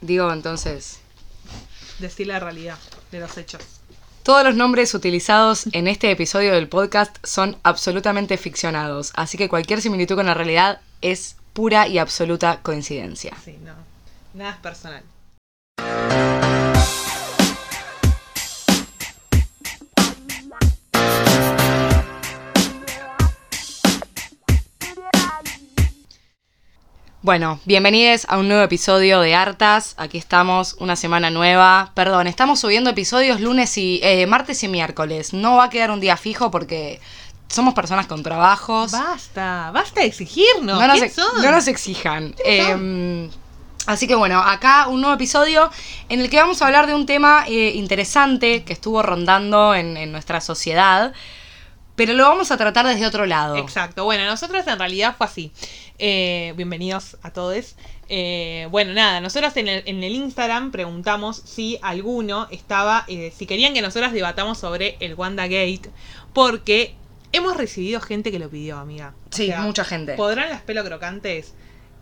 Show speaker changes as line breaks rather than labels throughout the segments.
Digo, entonces,
Decir la realidad de los hechos.
todos los nombres utilizados en este episodio del podcast son absolutamente ficcionados, así que cualquier similitud con la realidad es pura y absoluta coincidencia.
Sí, no. Nada es personal.
Bueno, bienvenidos a un nuevo episodio de Hartas. Aquí estamos, una semana nueva. Perdón, estamos subiendo episodios lunes y eh, martes y miércoles. No va a quedar un día fijo porque somos personas con trabajos.
Basta, basta de exigirnos.
no, nos,
¿Qué
ex-
son?
no nos exijan. Eh, así que bueno, acá un nuevo episodio en el que vamos a hablar de un tema eh, interesante que estuvo rondando en, en nuestra sociedad, pero lo vamos a tratar desde otro lado.
Exacto. Bueno, nosotros en realidad fue así. Eh, bienvenidos a todos. Eh, bueno, nada, nosotros en el, en el Instagram preguntamos si alguno estaba, eh, si querían que nosotras debatamos sobre el WandaGate, porque hemos recibido gente que lo pidió, amiga. O
Sí,
sea,
mucha gente.
¿Podrán las pelo crocantes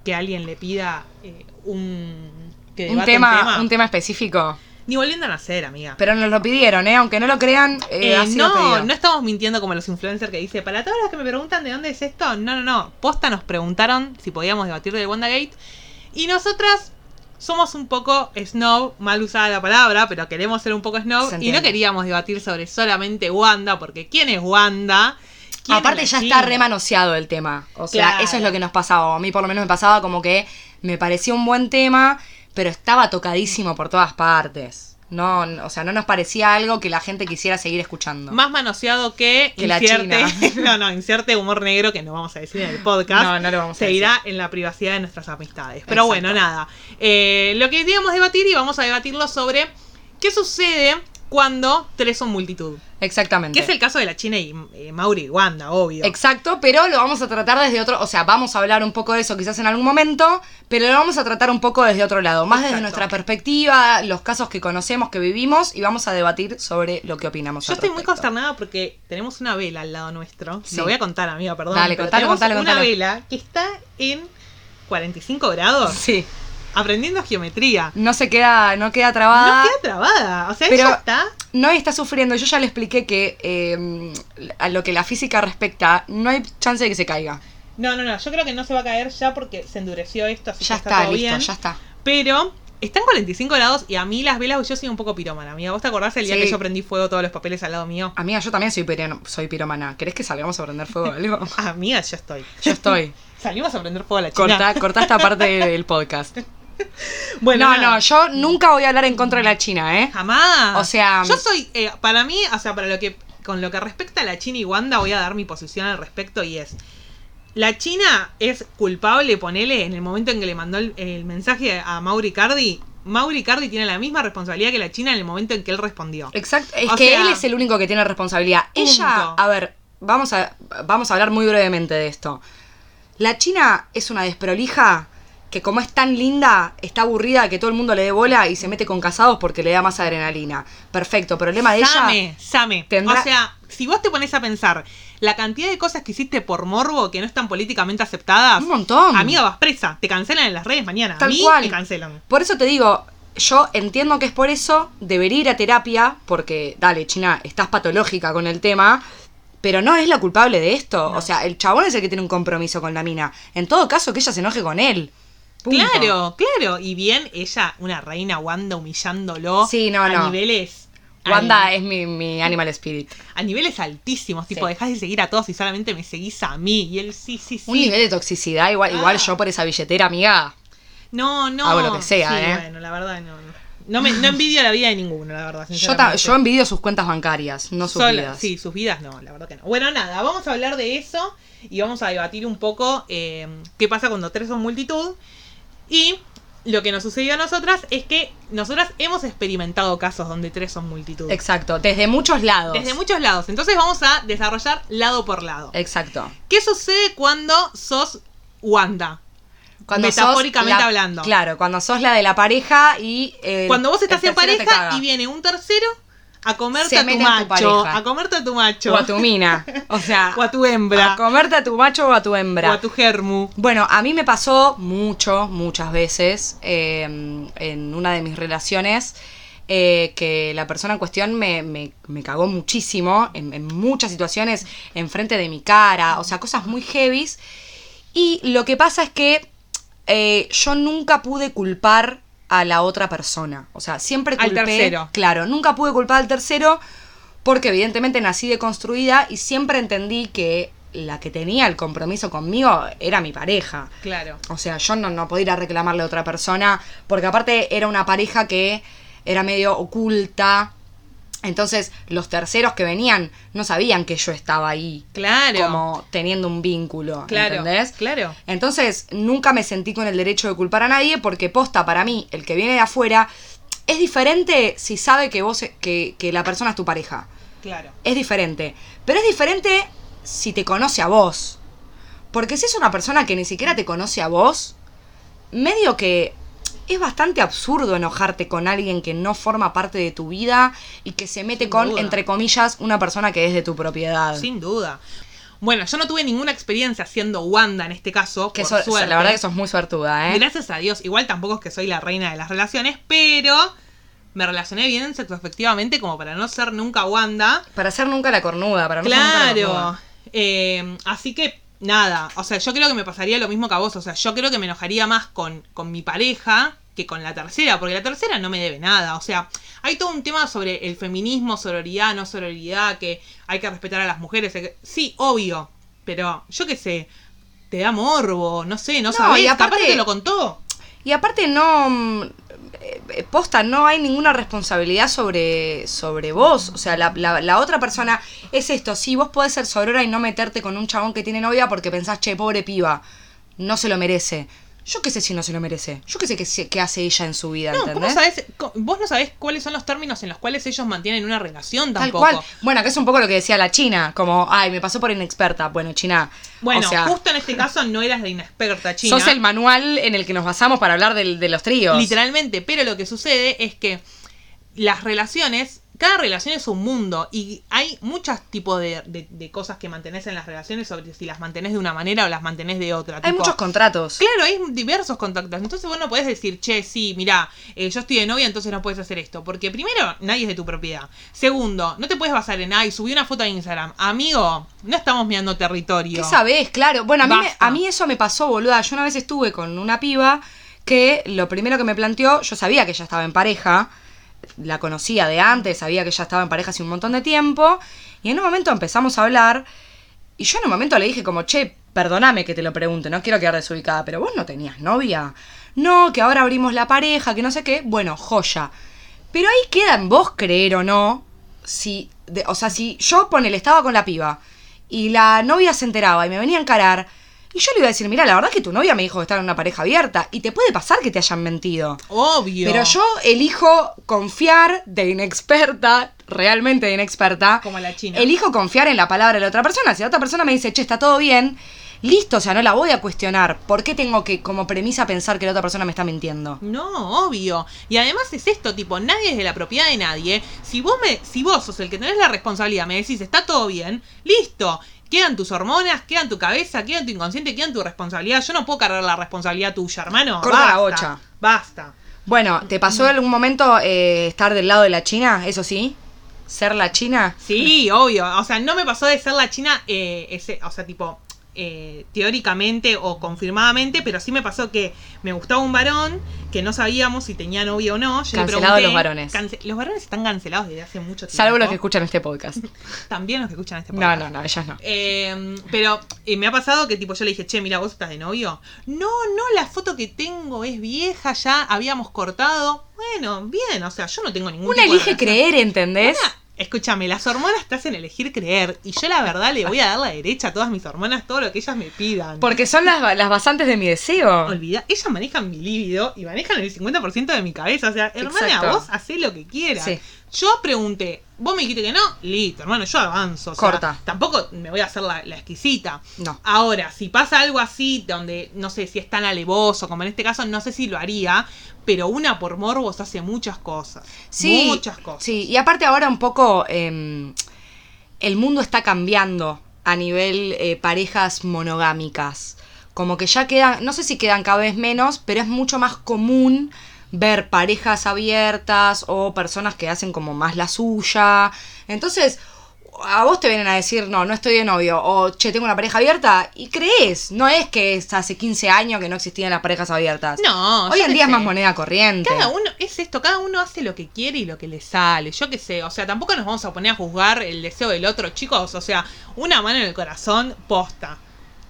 que alguien le pida eh, un, que
Un
debata
tema, un tema específico.
Ni volviendo a nacer, amiga.
Pero nos lo pidieron, ¿eh? Aunque no lo crean, eh,
Eh,
sido
no, no estamos mintiendo como los influencers que dice, para todas las que me preguntan de dónde es esto, no, no, no. Posta nos preguntaron si podíamos debatir de WandaGate. Y nosotras somos un poco snob, mal usada la palabra, pero queremos ser un poco snob. Y no queríamos debatir sobre solamente Wanda, porque ¿quién es Wanda? ¿Quién
Aparte
es
ya está remanoseado el tema. O sea,
Claro.
eso es lo que nos pasaba. A mí por lo menos me pasaba como que me parecía un buen tema, pero estaba tocadísimo por todas partes. No, o sea, no nos parecía algo que la gente quisiera seguir escuchando.
Más manoseado que,
Que la China.
no, no, insierte humor negro que no vamos a decir en el podcast.
No, no lo vamos a
Seguirá en la privacidad de nuestras amistades. Pero
Exacto.
bueno, nada. Eh, lo que queríamos debatir y vamos a debatirlo sobre qué sucede cuando tres son multitud.
Exactamente.
Que es el caso de la China y eh, Mauri y Wanda, obvio.
Exacto, pero lo vamos a tratar desde otro, o sea, vamos a hablar un poco de eso quizás en algún momento, pero lo vamos a tratar un poco desde otro lado, más desde nuestra perspectiva, los casos que conocemos, que vivimos y vamos a debatir sobre lo que opinamos.
Yo
al
estoy muy consternada porque tenemos una vela al lado nuestro.
Sí.
Lo voy a contar, amiga, perdón.
Dale,
pero
contalo,
tenemos
contalo,
Una vela que está en 45 grados
Sí,
aprendiendo geometría.
no se queda, no queda trabada.
No queda trabada. O sea,
Pero-
ella está
No está sufriendo. Yo ya le expliqué que eh, a lo que la física respecta, no hay chance de que se caiga.
No, no, no, yo creo que no se va a caer ya porque se endureció esto, así
Ya
que está,
está,
todo
listo,
bien.
ya está.
Pero está en 45 grados y a mí las velas, yo soy un poco pirómana, amiga. ¿Vos te acordás el día
Sí.
que yo prendí fuego todos los papeles al lado mío?
Amiga, yo también soy, soy piromana. ¿Querés que salgamos a prender fuego algo?
Amiga, yo estoy.
Yo estoy.
Salimos a prender fuego a la China.
Corta, corta esta parte del podcast.
Bueno,
no,
nada.
no, yo nunca voy a hablar en contra de la China, ¿eh?
Jamás.
O sea,
yo soy, eh, para mí, o sea, para lo que, con lo que respecta a la China y Wanda, voy a dar mi posición al respecto y es. La China es culpable, ponele, en el momento en que le mandó el, el mensaje a Mauri Cardi. Mauri Cardi tiene la misma responsabilidad que la China en el momento en que él respondió.
Exacto, es
O
que
sea,
él es el único que tiene responsabilidad. Ella, a ver, vamos a, vamos a hablar muy brevemente de esto. La China es una desprolija que como es tan linda, está aburrida que todo el mundo le dé bola y se mete con casados porque le da más adrenalina. Perfecto, problema de ella.
Same, Same.
tendrá-
O sea, si vos te pones a pensar la cantidad de cosas que hiciste por morbo que no están políticamente aceptadas,
Un montón.
amiga, vas presa. Te cancelan en las redes mañana.
Tal
a mí
cual.
me cancelan.
Por eso te digo, yo entiendo que es por eso, debería ir a terapia, porque, dale, China, estás patológica con el tema, pero no es la culpable de esto.
No.
O sea, el chabón es el que tiene un compromiso con la mina. En todo caso, que ella se enoje con él. Punto.
Claro, claro. Y bien, ella, una reina Wanda humillándolo
Sí, no,
a
no.
niveles.
Wanda es mi, mi animal spirit.
a niveles altísimos, tipo,
Sí.
dejás de seguir a todos y solamente me seguís a mí. Y él sí, sí, sí.
Un nivel de toxicidad, igual, igual
Ah.
yo por esa billetera, amiga.
No, no.
Hago lo que sea,
Sí,
¿eh?
Bueno, la verdad no. No, no, me, no envidio la vida de ninguno, la verdad.
Yo, ta- yo envidio sus cuentas bancarias, no sus vidas.
Sí, sus vidas no, la verdad que no. Bueno, nada, vamos a hablar de eso y vamos a debatir un poco eh, qué pasa cuando tres son multitud. Y lo que nos sucedió a nosotras es que nosotras hemos experimentado casos donde tres son multitud.
Exacto, desde muchos lados.
Desde muchos lados. Entonces vamos a desarrollar lado por lado.
Exacto.
¿Qué sucede cuando sos Wanda?
Cuando
Metafóricamente
la-
hablando.
Claro, cuando sos la de la pareja y. eh,
Cuando vos estás en pareja y viene un tercero a comerte a tu macho, a comerte a tu macho,
O a tu mina. O sea,
o a tu hembra,
a comerte a tu macho o a tu hembra.
o a tu germu.
Bueno, a mí me pasó mucho, muchas veces eh, en una de mis relaciones eh, que la persona en cuestión me, me- me cagó muchísimo en, en muchas situaciones enfrente de mi cara, o sea, cosas muy heavies. Y lo que pasa es que eh, yo nunca pude culpar a la otra persona. O sea, siempre
Al
culpé.
tercero.
Claro, nunca pude culpar al tercero porque evidentemente nací deconstruida y siempre entendí que la que tenía el compromiso conmigo era mi pareja.
Claro.
O sea, yo no, no podía ir a reclamarle a otra persona, porque aparte era una pareja que era medio oculta. Entonces, los terceros que venían no sabían que yo estaba ahí.
Claro.
Como teniendo un vínculo.
Claro,
¿Entendés?
claro.
Entonces, nunca me sentí con el derecho de culpar a nadie, porque posta para mí, el que viene de afuera, es diferente si sabe que vos, que, que la persona es tu pareja
Claro.
es diferente. Pero es diferente si te conoce a vos. Porque si es una persona que ni siquiera te conoce a vos, medio que es bastante absurdo enojarte con alguien que no forma parte de tu vida y que se mete
Sin
con,
duda.
entre comillas, una persona que es de tu propiedad.
Sin duda. Bueno, yo no tuve ninguna experiencia siendo Wanda en este caso.
que
por
so-
suerte.
la verdad que sos muy suertuda, ¿eh?
Gracias a Dios. Igual tampoco es que soy la reina de las relaciones, pero me relacioné bien sexoafectivamente como para no ser nunca Wanda.
Para ser nunca la cornuda, para no ser nunca la
Claro.
cornuda.
Eh, así que, nada. O sea, yo creo que me pasaría lo mismo que a vos. O sea, yo creo que me enojaría más con, con mi pareja que con la tercera, porque la tercera no me debe nada. O sea, hay todo un tema sobre el feminismo, sororidad, no sororidad, que hay que respetar a las mujeres. Sí, obvio. Pero yo qué sé, te da morbo, no sé, no,
No,
sabés,
y aparte-
capaz te lo contó.
Y aparte no... eh, Posta, no hay ninguna responsabilidad sobre, sobre vos. O sea, la, la- otra persona es esto. Sí, vos podés ser sorora y no meterte con un chabón que tiene novia porque pensás, che, pobre piba, no se lo merece. Yo qué sé si no se lo merece. Yo qué sé qué, hace ella en su vida,
No, ¿cómo
¿entendés?
sabés? Co- Vos no sabés cuáles son los términos en los cuales ellos mantienen una relación
Tal
tampoco.
cual. Bueno, que es un poco lo que decía la China, como, ay, me pasó por inexperta. Bueno, China.
Bueno,
o sea,
justo en este caso no eras la inexperta china.
sos el manual en el que nos basamos para hablar del- de los tríos.
Literalmente, pero lo que sucede es que las relaciones, cada relación es un mundo y hay muchos tipos de, de- de cosas que mantenés en las relaciones sobre si las mantenés de una manera o las mantenés de otra.
Hay
tipo-
muchos contratos.
Claro, hay diversos contactos. Entonces vos no podés decir, che, sí, mirá, eh, yo estoy de novia, entonces no puedes hacer esto. Porque primero, nadie es de tu propiedad. Segundo, no te puedes basar en, ay, subí una foto a Instagram. Amigo, no estamos mirando territorio.
¿Qué sabés? Claro. Bueno, a mí, me- a mí eso me pasó, boluda. Yo una vez estuve con una piba que lo primero que me planteó, yo sabía que ella estaba en pareja, la conocía de antes, sabía que ella estaba en pareja hace un montón de tiempo, y en un momento empezamos a hablar, y yo en un momento le dije como, che, perdóname que te lo pregunte, no quiero quedar desubicada, pero vos no tenías novia. No, que ahora abrimos la pareja, que no sé qué. Bueno, joya. Pero ahí queda en vos creer o no, si, de- o sea, si yo ponele, estaba con la piba y la novia se enteraba y me venía a encarar, y yo le iba a decir, mira, la verdad es que tu novia me dijo que estaba en una pareja abierta y te puede pasar que te hayan mentido.
Obvio.
Pero yo elijo confiar de inexperta, realmente de inexperta.
Como la china.
Elijo confiar en la palabra de la otra persona. Si la otra persona me dice, che, está todo bien, listo, o sea, no la voy a cuestionar. ¿Por qué tengo que, como premisa, pensar que la otra persona me está mintiendo?
No, obvio. Y además es esto, tipo, nadie es de la propiedad de nadie. Si vos me, si vos sos el que tenés la responsabilidad, me decís, está todo bien, listo. Quedan tus hormonas, quedan tu cabeza, quedan tu inconsciente, quedan tu responsabilidad. Yo no puedo cargar la responsabilidad tuya, hermano.
Corta la
Basta,
bocha.
Basta.
Bueno, ¿te pasó en algún momento eh, estar del lado de la China? Eso sí. ¿Ser la China?
Sí, obvio. O sea, no me pasó de ser la china, eh, ese, o sea, tipo, eh, teóricamente o confirmadamente, pero sí me pasó que me gustaba un varón que no sabíamos si tenía novia o no. Yo le
Cancelado
pregunté-
los varones.
cance- los varones están cancelados desde hace mucho tiempo.
Salvo los que escuchan este podcast.
También los que escuchan este
No,
podcast.
no, no, ellas no.
Eh, pero eh, me ha pasado que tipo yo le dije, che, mira, vos estás de novio. No, no, la foto que tengo es vieja, ya habíamos cortado. Bueno, bien, o sea, yo no tengo ningún
Una
tipo
elige creer, ¿entendés?
Una- escúchame, las hormonas te hacen elegir creer. Y yo la verdad le voy a dar la derecha a todas mis hormonas, todo lo que ellas me pidan.
Porque son las, las basantes de mi deseo.
Olvida, ellas manejan mi líbido y manejan el 50% de mi cabeza. O sea, hermana,
Exacto.
vos hacés lo que quieras.
Sí.
Yo pregunté, vos me dijiste que no, listo, hermano, yo avanzo. o sea,
Corta.
tampoco me voy a hacer la, la exquisita.
No.
Ahora, si pasa algo así, donde no sé si es tan alevoso, como en este caso, no sé si lo haría, pero una por morbos hace muchas cosas.
Sí,
Muchas cosas.
Sí, y aparte ahora un poco em, el mundo está cambiando a nivel eh, parejas monogámicas. Como que ya quedan, no sé si quedan cada vez menos, pero es mucho más común ver parejas abiertas o personas que hacen como más la suya. Entonces, a vos te vienen a decir, no, no estoy de novio, o che, tengo una pareja abierta, y crees, no es que es hace 15 años que no existían las parejas abiertas.
No,
Hoy en día es más moneda corriente.
Cada uno, es esto, cada uno hace lo que quiere y lo que le sale. Yo qué sé, o sea, tampoco nos vamos a poner a juzgar el deseo del otro, chicos. O sea, una mano en el corazón, posta.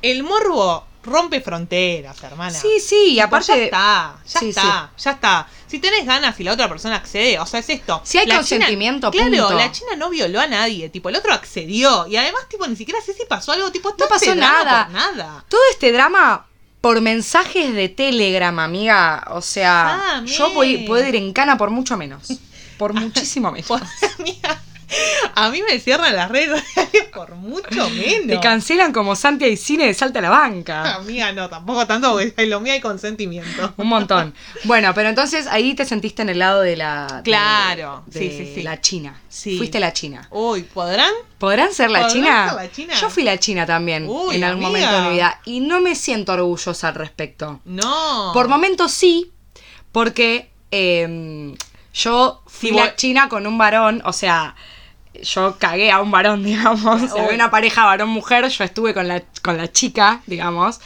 El morbo rompe fronteras, hermana.
Sí, sí, y aparte...
ya está, ya
Sí,
está, ya está. Si tenés ganas y la otra persona accede, o sea, es esto.
Si hay
La
consentimiento,
China, Claro, la China no violó a nadie, tipo, el otro accedió. Y además, tipo, ni siquiera sé si pasó algo, tipo,
No pasó
este drama
nada.
por nada.
Todo este drama por mensajes de Telegram, amiga. O sea,
Ah,
yo voy, puedo ir en cana por mucho menos. Por muchísimo menos.
Mira, a mí me cierran las redes sociales por mucho menos.
Te cancelan como Santi y Cine de Salta a la banca.
Amiga, no, tampoco tanto, porque en lo mío hay consentimiento.
Un montón. Bueno, pero entonces ahí te sentiste en el lado de la.
Claro,
de
sí, sí, sí.
La China.
Sí.
Fuiste la China.
Uy, ¿podrán?
¿Podrán ser la
¿Podrán
China?
ser la China?
Yo fui la China también
Uy,
en algún
amiga.
momento de mi vida. Y no me siento orgullosa al respecto.
No.
Por momentos sí, porque eh, yo fui
Sí,
la china con un varón, o sea, yo cagué a un varón, digamos. O sea,
Uy.
había una pareja varón-mujer, yo estuve con la, con la chica, digamos.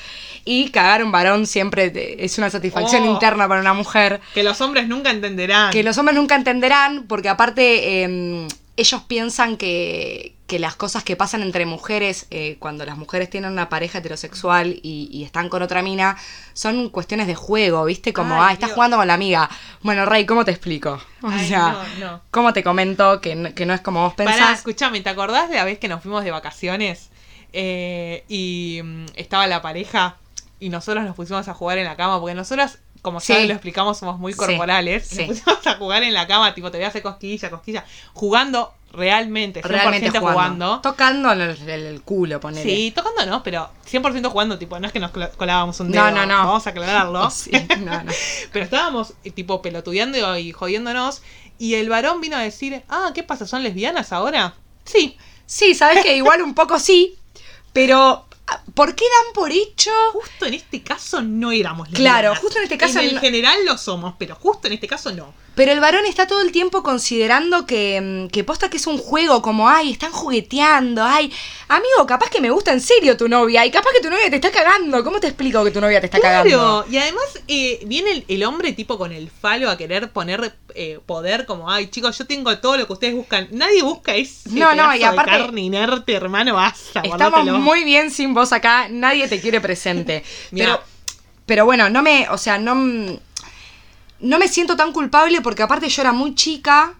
Y cagar a un varón siempre te- es una satisfacción
Oh.
interna para una mujer.
Que los hombres nunca entenderán.
Que los hombres nunca entenderán, porque aparte eh, ellos piensan que, que las cosas que pasan entre mujeres, eh, cuando las mujeres tienen una pareja heterosexual y, y están con otra mina, son cuestiones de juego, ¿viste? Como,
Ay,
ah, estás
Dios.
jugando con la amiga. Bueno, Rey, ¿cómo te explico? O
Ay,
sea,
no, no.
¿cómo te comento que no, que no es como vos
Pará,
pensás?
escuchame, ¿te acordás de la vez que nos fuimos de vacaciones? Eh, y mm, estaba la pareja y nosotros nos pusimos a jugar en la cama, porque nosotros, como
Sí.
saben, lo explicamos, somos muy corporales.
sí.
Nos pusimos a jugar en la cama, tipo, te voy a hacer cosquilla, cosquilla, jugando realmente, 100%
Realmente jugando.
jugando.
Tocando el, el- culo, ponele.
Sí, tocando no, pero 100% jugando, tipo, no es que nos col- colábamos un
No,
dedo.
no, no.
Vamos a aclararlo.
Sí, no, no.
Pero estábamos, eh, tipo, pelotudeando y jodiéndonos. Y el varón vino a decir, ah, ¿qué pasa? ¿Son lesbianas ahora? Sí.
Sí, sabes que igual un poco sí, pero ah, ¿por qué dan por hecho?
Justo en este caso no éramos
Claro,
lesbianas.
justo en este caso
En el
no-
general lo somos, pero justo en este caso no.
Pero el varón está todo el tiempo considerando que, mm, que posta que es un juego, como, ay, están jugueteando, ay, amigo, capaz que me gusta en serio tu novia, y capaz que tu novia te está cagando. ¿Cómo te explico que tu novia te está cagando?
Claro, y además eh, viene el, el hombre tipo con el falo a querer poner eh, poder como, ay chicos, yo tengo todo lo que ustedes buscan. Nadie busca ese
No, no, y aparte-
de carne inerte, hermano, basta.
Estamos
guárdatelo.
muy bien sin vos acá, nadie te quiere presente. Pero, pero bueno, no me, o sea, no, no me siento tan culpable porque aparte yo era muy chica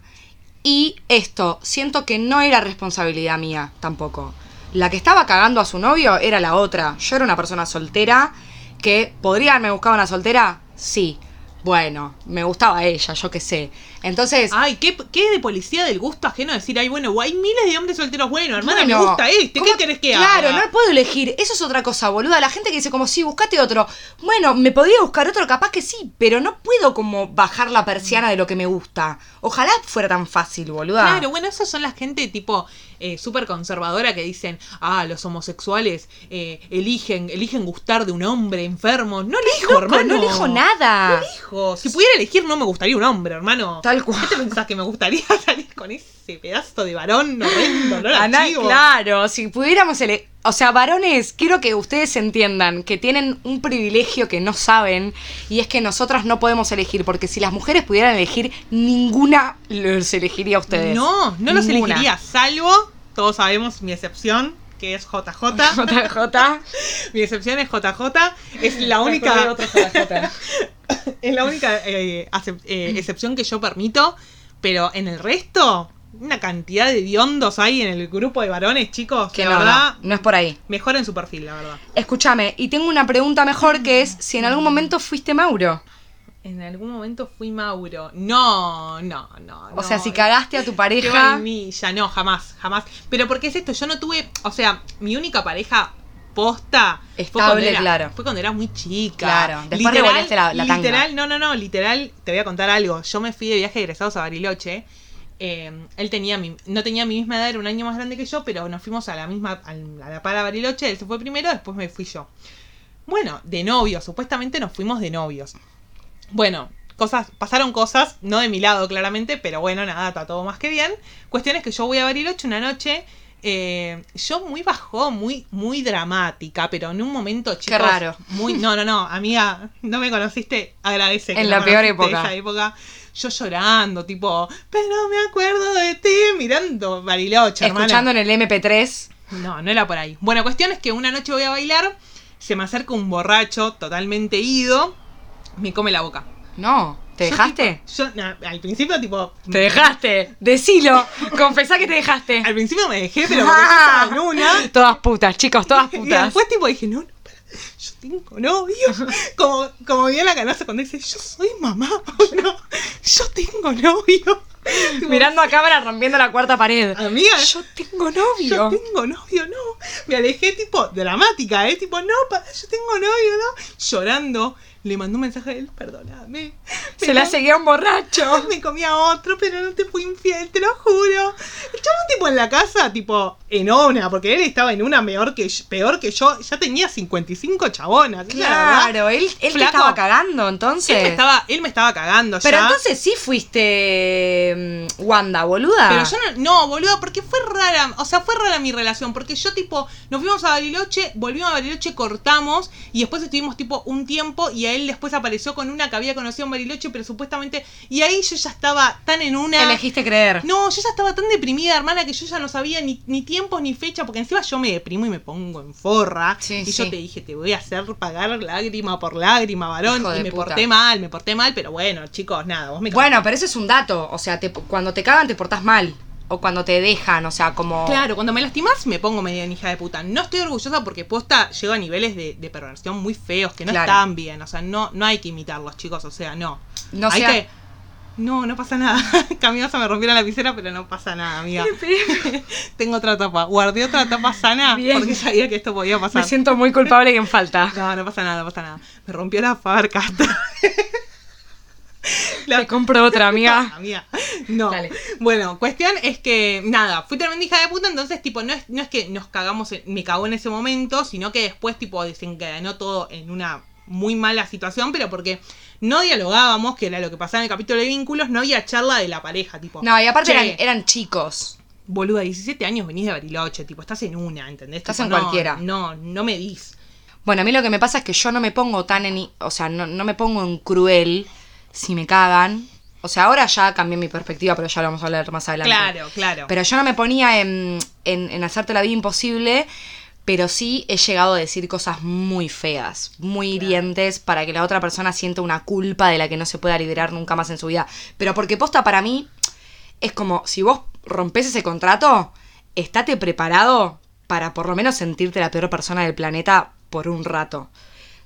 y esto, siento que no era responsabilidad mía tampoco. La que estaba cagando a su novio era la otra. Yo era una persona soltera que podría haberme buscado una soltera, sí. Bueno, me gustaba ella, yo qué sé. Entonces,
Ay, ¿qué, qué de policía del gusto ajeno decir, ay, bueno, hay miles de hombres solteros buenos, hermana,
Bueno,
me gusta este, ¿qué
¿cómo-
querés que
claro,
haga?
no puedo elegir. Eso es otra cosa, boluda. La gente que dice como, sí, buscate otro. Bueno, me podría buscar otro, capaz que sí, pero no puedo como bajar la persiana de lo que me gusta. Ojalá fuera tan fácil, boluda.
Claro, bueno, esos son la gente tipo eh, súper conservadora que dicen, ah, los homosexuales eh, eligen, eligen gustar de un hombre enfermo. No elijo,
Loco,
hermano.
no elijo nada.
No elijo. Si pudiera elegir, no me gustaría un hombre, hermano.
Tal cual.
¿Qué te pensás que me gustaría salir con ese pedazo de varón horrendo, no
A na-
chivo?
claro, si pudiéramos ele- O sea, varones, quiero que ustedes entiendan que tienen un privilegio que no saben y es que nosotras no podemos elegir, porque si las mujeres pudieran elegir, ninguna los elegiría a ustedes.
No, no los
Ninguna.
elegiría, salvo, todos sabemos mi excepción, que es JJ.
JJ.
mi excepción es JJ. Es la única. Es la única eh, eh, excepción que yo permito, pero en el resto, una cantidad de diondos hay en el grupo de varones, chicos,
Que
que
no,
la verdad,
no, no es por ahí.
mejoren su perfil, la verdad.
Escúchame, y tengo una pregunta mejor que es si en algún momento fuiste Mauro.
En algún momento fui Mauro. No, no, no.
O
no.
sea, si cagaste a tu pareja.
vainilla, no, jamás, jamás. Pero porque es esto, yo no tuve, o sea, mi única pareja posta fue
Estable,
era,
claro.
fue cuando era muy chica.
Claro, después revolviste la- la tanga.
Literal, no, no, no, literal, te voy a contar algo. Yo me fui de viaje de egresados a Bariloche. eh, él tenía mi, no tenía mi misma edad, era un año más grande que yo, pero nos fuimos a la misma, a la para Bariloche, él se fue primero, después me fui yo. Bueno, de novios, supuestamente nos fuimos de novios. Bueno, cosas, pasaron cosas, no de mi lado claramente, pero bueno, nada, está todo más que bien. Cuestión es que yo voy a Bariloche una noche, eh, yo muy bajó, muy, muy dramática, pero en un momento, chicos,
raro.
Muy, no, no, no, amiga, no me conociste, agradece. que
En
no
la peor época.
Esa época. Yo llorando, tipo, pero me acuerdo de ti, mirando Bariloche, hermana.
Escuchando en el MP3.
No, no era por ahí. Bueno, cuestión es que una noche voy a bailar, se me acerca un borracho totalmente ido, me come la boca.
No. ¿Te
Yo,
dejaste?
tipo, yo, al principio, tipo.
Te dejaste. Decilo. Confesá que te dejaste.
Al principio me dejé, pero porque yo estaba en una.
Todas putas, chicos, todas
Y
putas.
después, tipo, dije, no, no, yo tengo novio. Como, como Diana Canosa cuando dice, yo soy mamá. No, yo tengo novio.
Mirando a cámara rompiendo la cuarta pared.
Amiga,
Yo tengo
Yo
novio.
tengo novio, no. Me alejé tipo dramática, ¿eh? Tipo, no, yo tengo novio, ¿no? Llorando. Le mandó un mensaje a él, perdóname.
Se
pero
la seguía un borracho.
Me comía otro, pero no te fui infiel, te lo juro. El chabón tipo en la casa, tipo, en una, porque él estaba en una peor que, yo- peor que yo. Ya tenía 55 chabonas. verdad.
Claro, él, él te estaba cagando entonces.
Él me estaba, él me estaba cagando
Pero
ya.
entonces sí fuiste mm, Wanda, boluda.
Pero yo no, no, boludo, porque fue rara, o sea, fue rara mi relación, porque yo tipo, nos fuimos a Bariloche, volvimos a Bariloche, cortamos, y después estuvimos tipo un tiempo, y a él después apareció con una que había conocido en Bariloche, pero supuestamente, y ahí yo ya estaba tan en una...
Elegiste creer.
No, yo ya estaba tan deprimida, hermana, que yo ya no sabía ni, ni tiempos ni fecha, porque encima yo me deprimo y me pongo en forra.
Sí,
y
sí.
yo te dije, te voy a hacer pagar lágrima por lágrima, varón.
Hijo
Y me
puta.
porté mal, me porté mal, pero bueno, chicos, nada, vos me
Bueno, pero eso es un dato. O sea, te- cuando te cagan te portás mal. O cuando te dejan, o sea, como.
Claro, cuando me lastimas me pongo medio en hija de puta. No estoy orgullosa porque posta llego a niveles de, de perversión muy feos que no
Claro.
están bien. O sea, no, no hay que imitarlos, chicos. O sea, no.
No
hay
sea-
que. No, no pasa nada. Camiosa me rompieron la lapicera, pero no pasa nada, amiga. Tengo otra tapa. Guardé otra tapa sana
Bien.
porque sabía que esto podía pasar.
Me siento muy culpable y en falta.
No, no pasa nada, no pasa nada. Me rompió la Faber
Te compro otra, amiga.
Amiga. No.
Dale.
Bueno, cuestión es que, nada, fui tremenda hija de puta, entonces, tipo, no es, no es que nos cagamos, en- me cagó en ese momento, sino que después, tipo, desencadenó todo en una muy mala situación, pero porque no dialogábamos, que era lo que pasaba en el capítulo de vínculos, no había charla de la pareja, tipo.
No, y aparte
"Che,
eran, eran chicos.
Boluda, 17 años venís de Bariloche, tipo, estás en una, ¿entendés?
Estás
Tipo,
en
no,
cualquiera.
No, no me dis.
Bueno, a mí lo que me pasa es que yo no me pongo tan en. O sea, no, no me pongo en cruel si me cagan. O sea, ahora ya cambié mi perspectiva, pero ya lo vamos a hablar más adelante.
Claro, claro.
Pero yo no me ponía en, en, en hacerte la vida imposible, pero sí he llegado a decir cosas muy feas, muy hirientes, para que la otra persona sienta una culpa de la que no se pueda liberar nunca más en su vida. Pero porque posta para mí es como, si vos rompes ese contrato, estate preparado para por lo menos sentirte la peor persona del planeta por un rato.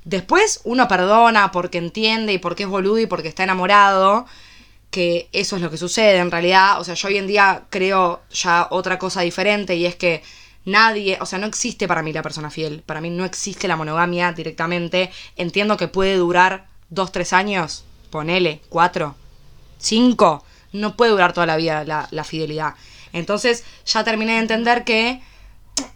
Después uno perdona porque entiende y porque es boludo y porque está enamorado, que eso es lo que sucede en realidad. O sea, yo hoy en día creo ya otra cosa diferente y es que nadie, o sea, no existe para mí la persona fiel. Para mí no existe la monogamia directamente. Entiendo que puede durar dos, tres años, ponele, cuatro, cinco. No puede durar toda la vida la, la fidelidad. Entonces ya terminé de entender que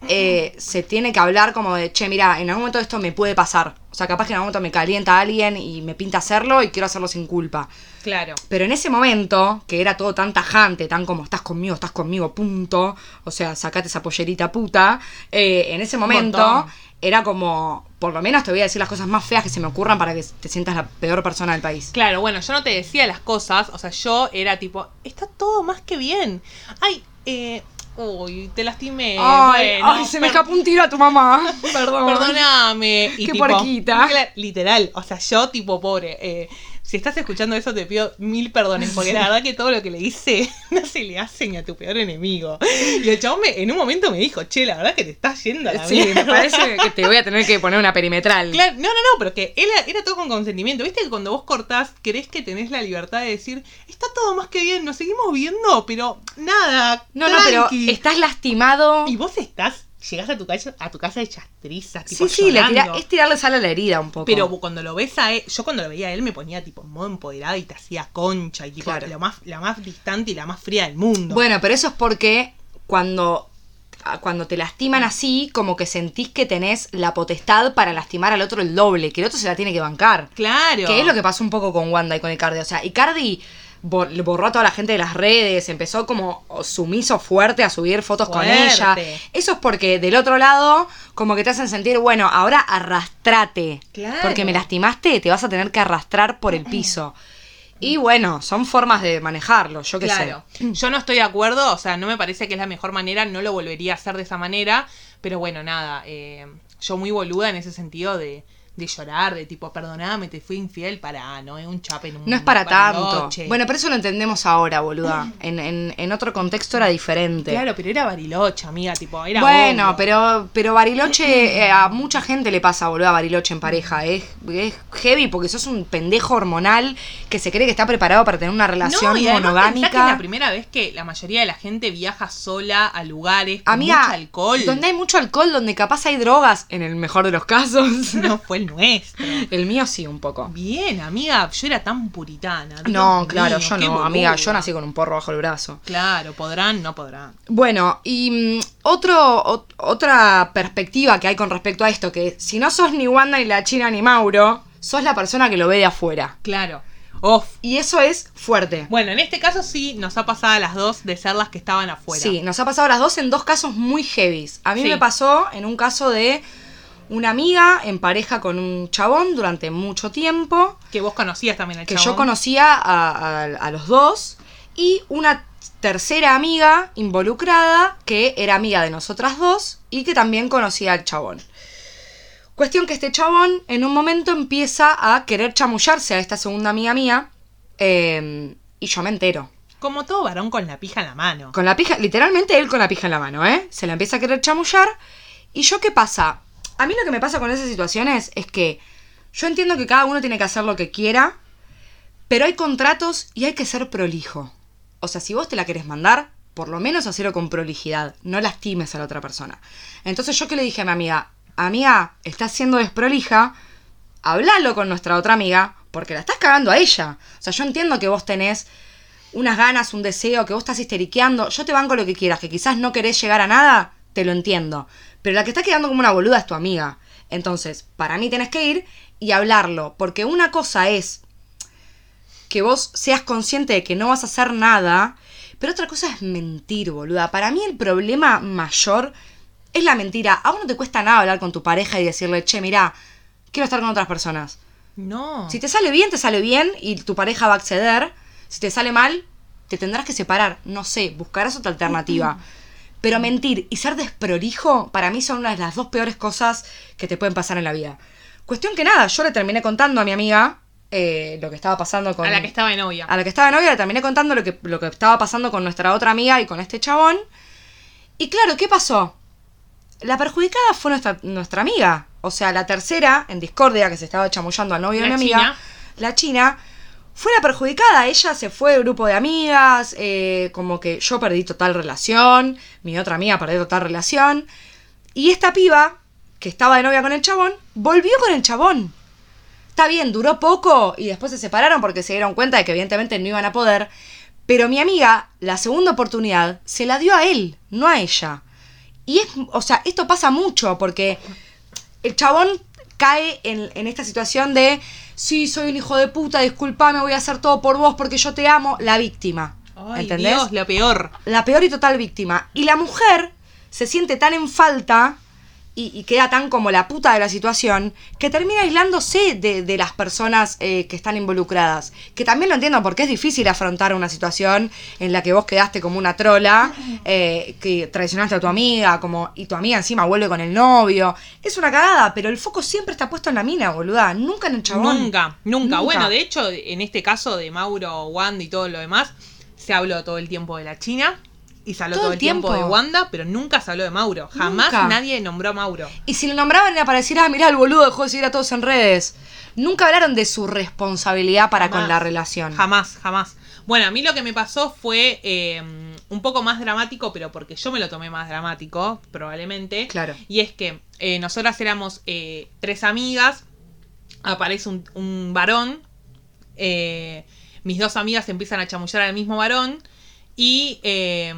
eh, se tiene que hablar como de, che, mira, en algún momento esto me puede pasar. O sea, capaz que en algún momento me calienta alguien y me pinta hacerlo y quiero hacerlo sin culpa.
Claro.
Pero en ese momento, que era todo tan tajante, tan como estás conmigo, estás conmigo, punto. O sea, sacate esa pollerita puta. eh, en ese momento era como, por lo menos te voy a decir las cosas más feas que se me ocurran para que te sientas la peor persona del país.
Claro, bueno, yo no te decía las cosas, o sea, yo era tipo, está todo más que bien. Ay, eh, uy, te lastimé.
Ay,
bueno,
ay, se me escapó un tiro a tu mamá. Perdón.
Perdóname. Y
Qué
tipo,
puerquita.
cla- Literal, o sea, yo tipo pobre. eh, si estás escuchando eso te pido mil perdones, porque la verdad que todo lo que le hice no se le hace ni a tu peor enemigo. Y el chabón me, en un momento me dijo, che, la verdad que te estás yendo a la
Sí, me
mierda".
parece que te voy a tener que poner una perimetral.
Claro, no, no, no, pero que era, era todo con consentimiento. Viste que cuando vos cortás, crees que tenés la libertad de decir, está todo más que bien, nos seguimos viendo, pero nada.
No, no, pero
tranqui".
estás lastimado.
Y vos estás, llegás a tu casa, a tu casa hecha trizas, tipo
Sí, sí, le tira- es tirarle sal a la herida un poco.
Pero cuando lo ves a él, yo cuando lo veía a él me ponía tipo en modo empoderada y te hacía concha y tipo
Claro.
la más, la más distante y la más fría del mundo.
Bueno, pero eso es porque cuando, cuando te lastiman así, como que sentís que tenés la potestad para lastimar al otro el doble, que el otro se la tiene que bancar.
claro.
Que es lo que pasó un poco con Wanda y con Icardi. O sea, Icardi borró a toda la gente de las redes, empezó como sumiso fuerte a subir fotos con ella. Eso es porque del otro lado, como que te hacen sentir, bueno, ahora arrastrate.
Claro.
Porque me lastimaste, te vas a tener que arrastrar por el piso. Y bueno, son formas de manejarlo, yo qué
Claro.
sé.
Yo no estoy de acuerdo, o sea, no me parece que es la mejor manera, no lo volvería a hacer de esa manera, pero bueno, nada, eh, yo muy boluda en ese sentido de, de llorar, de tipo, perdoname, te fui infiel, para, no es un chape en un
No es para tanto. Bueno, pero eso lo entendemos ahora, boluda. En, en, en otro contexto era diferente.
Claro, pero era bariloche, amiga, tipo, era
bueno, pero, pero Bariloche, eh, a mucha gente le pasa, boludo, a Bariloche en pareja. Es, es heavy porque sos un pendejo hormonal que se cree que está preparado para tener una relación
No, y que es
monogámica.
la primera vez que la mayoría de la gente viaja sola a lugares con
Amiga,
mucho alcohol.
donde hay mucho alcohol, donde capaz hay drogas, en el mejor de los casos.
No fue el nuestro.
el mío sí, un poco.
Bien, amiga, yo era tan puritana. Dios
No, claro,
mío,
yo no,
boluda.
amiga, yo nací con un porro bajo el brazo.
Claro, podrán, no podrán.
Bueno, y mm, otro, ot- otra perspectiva que hay con respecto a esto, que si no sos ni Wanda, ni la China, ni Mauro, sos la persona que lo ve de afuera.
Claro. Off.
Y eso es fuerte.
Bueno, en este caso sí nos ha pasado a las dos de ser las que estaban afuera.
Sí, nos ha pasado a las dos en dos casos muy heavies. A mí
Sí.
me pasó en un caso de una amiga en pareja con un chabón durante mucho tiempo,
Que vos conocías también al
que
chabón.
yo conocía a, a- a los dos, y una tercera amiga involucrada que era amiga de nosotras dos y que también conocía al chabón. Cuestión que este chabón en un momento empieza a querer chamullarse a esta segunda amiga mía eh, y yo me entero.
Como todo varón con la pija en la mano.
Con la pija, literalmente él con la pija en la mano, ¿eh? Se la empieza a querer chamullar. ¿Y yo qué pasa? A mí lo que me pasa con esas situaciones es que yo entiendo que cada uno tiene que hacer lo que quiera, pero hay contratos y hay que ser prolijo. O sea, si vos te la querés mandar, por lo menos hacerlo con prolijidad, no lastimes a la otra persona. Entonces yo que le dije a mi amiga, amiga, estás siendo desprolija, hablalo con nuestra otra amiga, porque la estás cagando a ella. O sea, yo entiendo que vos tenés unas ganas, un deseo, que vos estás histeriqueando. Yo te banco lo que quieras, que quizás no querés llegar a nada, te lo entiendo. Pero la que está quedando como una boluda es tu amiga. Entonces, para mí tenés que ir y hablarlo, porque una cosa es que vos seas consciente de que no vas a hacer nada, pero otra cosa es mentir, boluda. Para mí el problema mayor es la mentira. A vos no te cuesta nada hablar con tu pareja y decirle, che, mirá, quiero estar con otras personas.
No.
Si te sale bien, te sale bien y tu pareja va a acceder. Si te sale mal, te tendrás que separar. No sé, buscarás otra alternativa. Pero mentir y ser desprolijo, para mí son una de las dos peores cosas que te pueden pasar en la vida. Cuestión que nada, yo le terminé contando a mi amiga eh, lo que estaba pasando con...
A la que estaba de novia.
A la que estaba de novia le terminé contando lo que, lo que estaba pasando con nuestra otra amiga y con este chabón. Y claro, ¿qué pasó? La perjudicada fue nuestra, nuestra amiga. O sea, la tercera en discordia que se estaba chamullando al novio de mi amiga,
china.
la china, fue la perjudicada. Ella se fue del grupo de amigas, eh, como que yo perdí total relación, mi otra amiga perdió total relación. Y esta piba, que estaba de novia con el chabón, volvió con el chabón. Está bien, duró poco y después se separaron porque se dieron cuenta de que evidentemente no iban a poder. Pero mi amiga, la segunda oportunidad, se la dio a él, no a ella. Y es, o sea, esto pasa mucho porque el chabón cae en, en esta situación de, sí, soy un hijo de puta, disculpame, voy a hacer todo por vos porque yo te amo, la víctima.
Ay,
¿Entendés?
Dios, lo peor.
la peor y total víctima. Y la mujer se siente tan en falta y, y queda tan como la puta de la situación que termina aislándose de, de las personas eh, que están involucradas. Que también lo entiendo porque es difícil afrontar una situación en la que vos quedaste como una trola, eh, que traicionaste a tu amiga, como y tu amiga encima vuelve con el novio. Es una cagada, pero el foco siempre está puesto en la mina, boluda. Nunca en el chabón.
Nunca, nunca,
Nunca.
Bueno, de hecho, en este caso de Mauro, Wanda y todo lo demás, se habló todo el tiempo de la China y se habló
Todo
todo,
el
tiempo.
tiempo.
de Wanda, pero nunca se habló de Mauro. Jamás
Nunca.
nadie nombró a Mauro.
Y si lo nombraban era para decir, ah, mirá, el boludo dejó de seguir a todos en redes. Nunca hablaron de su responsabilidad para con la relación.
Jamás, jamás. Bueno, a mí lo que me pasó fue eh, un poco más dramático, pero porque yo me lo tomé más dramático, probablemente.
Claro.
Y es que eh, nosotras éramos eh, tres amigas, aparece un, un varón, eh, mis dos amigas empiezan a chamullar al mismo varón. Y eh,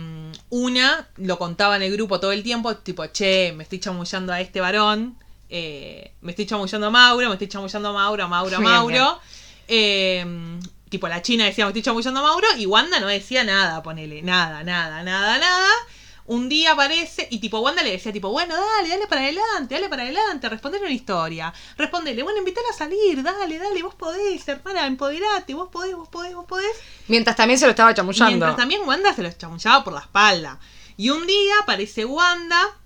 una lo contaba en el grupo todo el tiempo, tipo, che, me estoy chamullando a este varón, eh, me estoy chamullando a Mauro, me estoy chamullando a Mauro, a Mauro, a Mauro. Eh, tipo, la china decía, me estoy chamullando a Mauro, y Wanda no decía nada, ponele, nada, nada, nada, nada. Un día aparece y tipo Wanda le decía tipo, bueno, dale, dale para adelante, dale para adelante, respondele una historia. Respondele, bueno, invítala a salir, dale, dale, vos podés, hermana, empoderate, vos podés, vos podés, vos podés.
Mientras también se lo estaba chamullando.
Mientras también Wanda se lo chamullaba por la espalda. Y un día aparece Wanda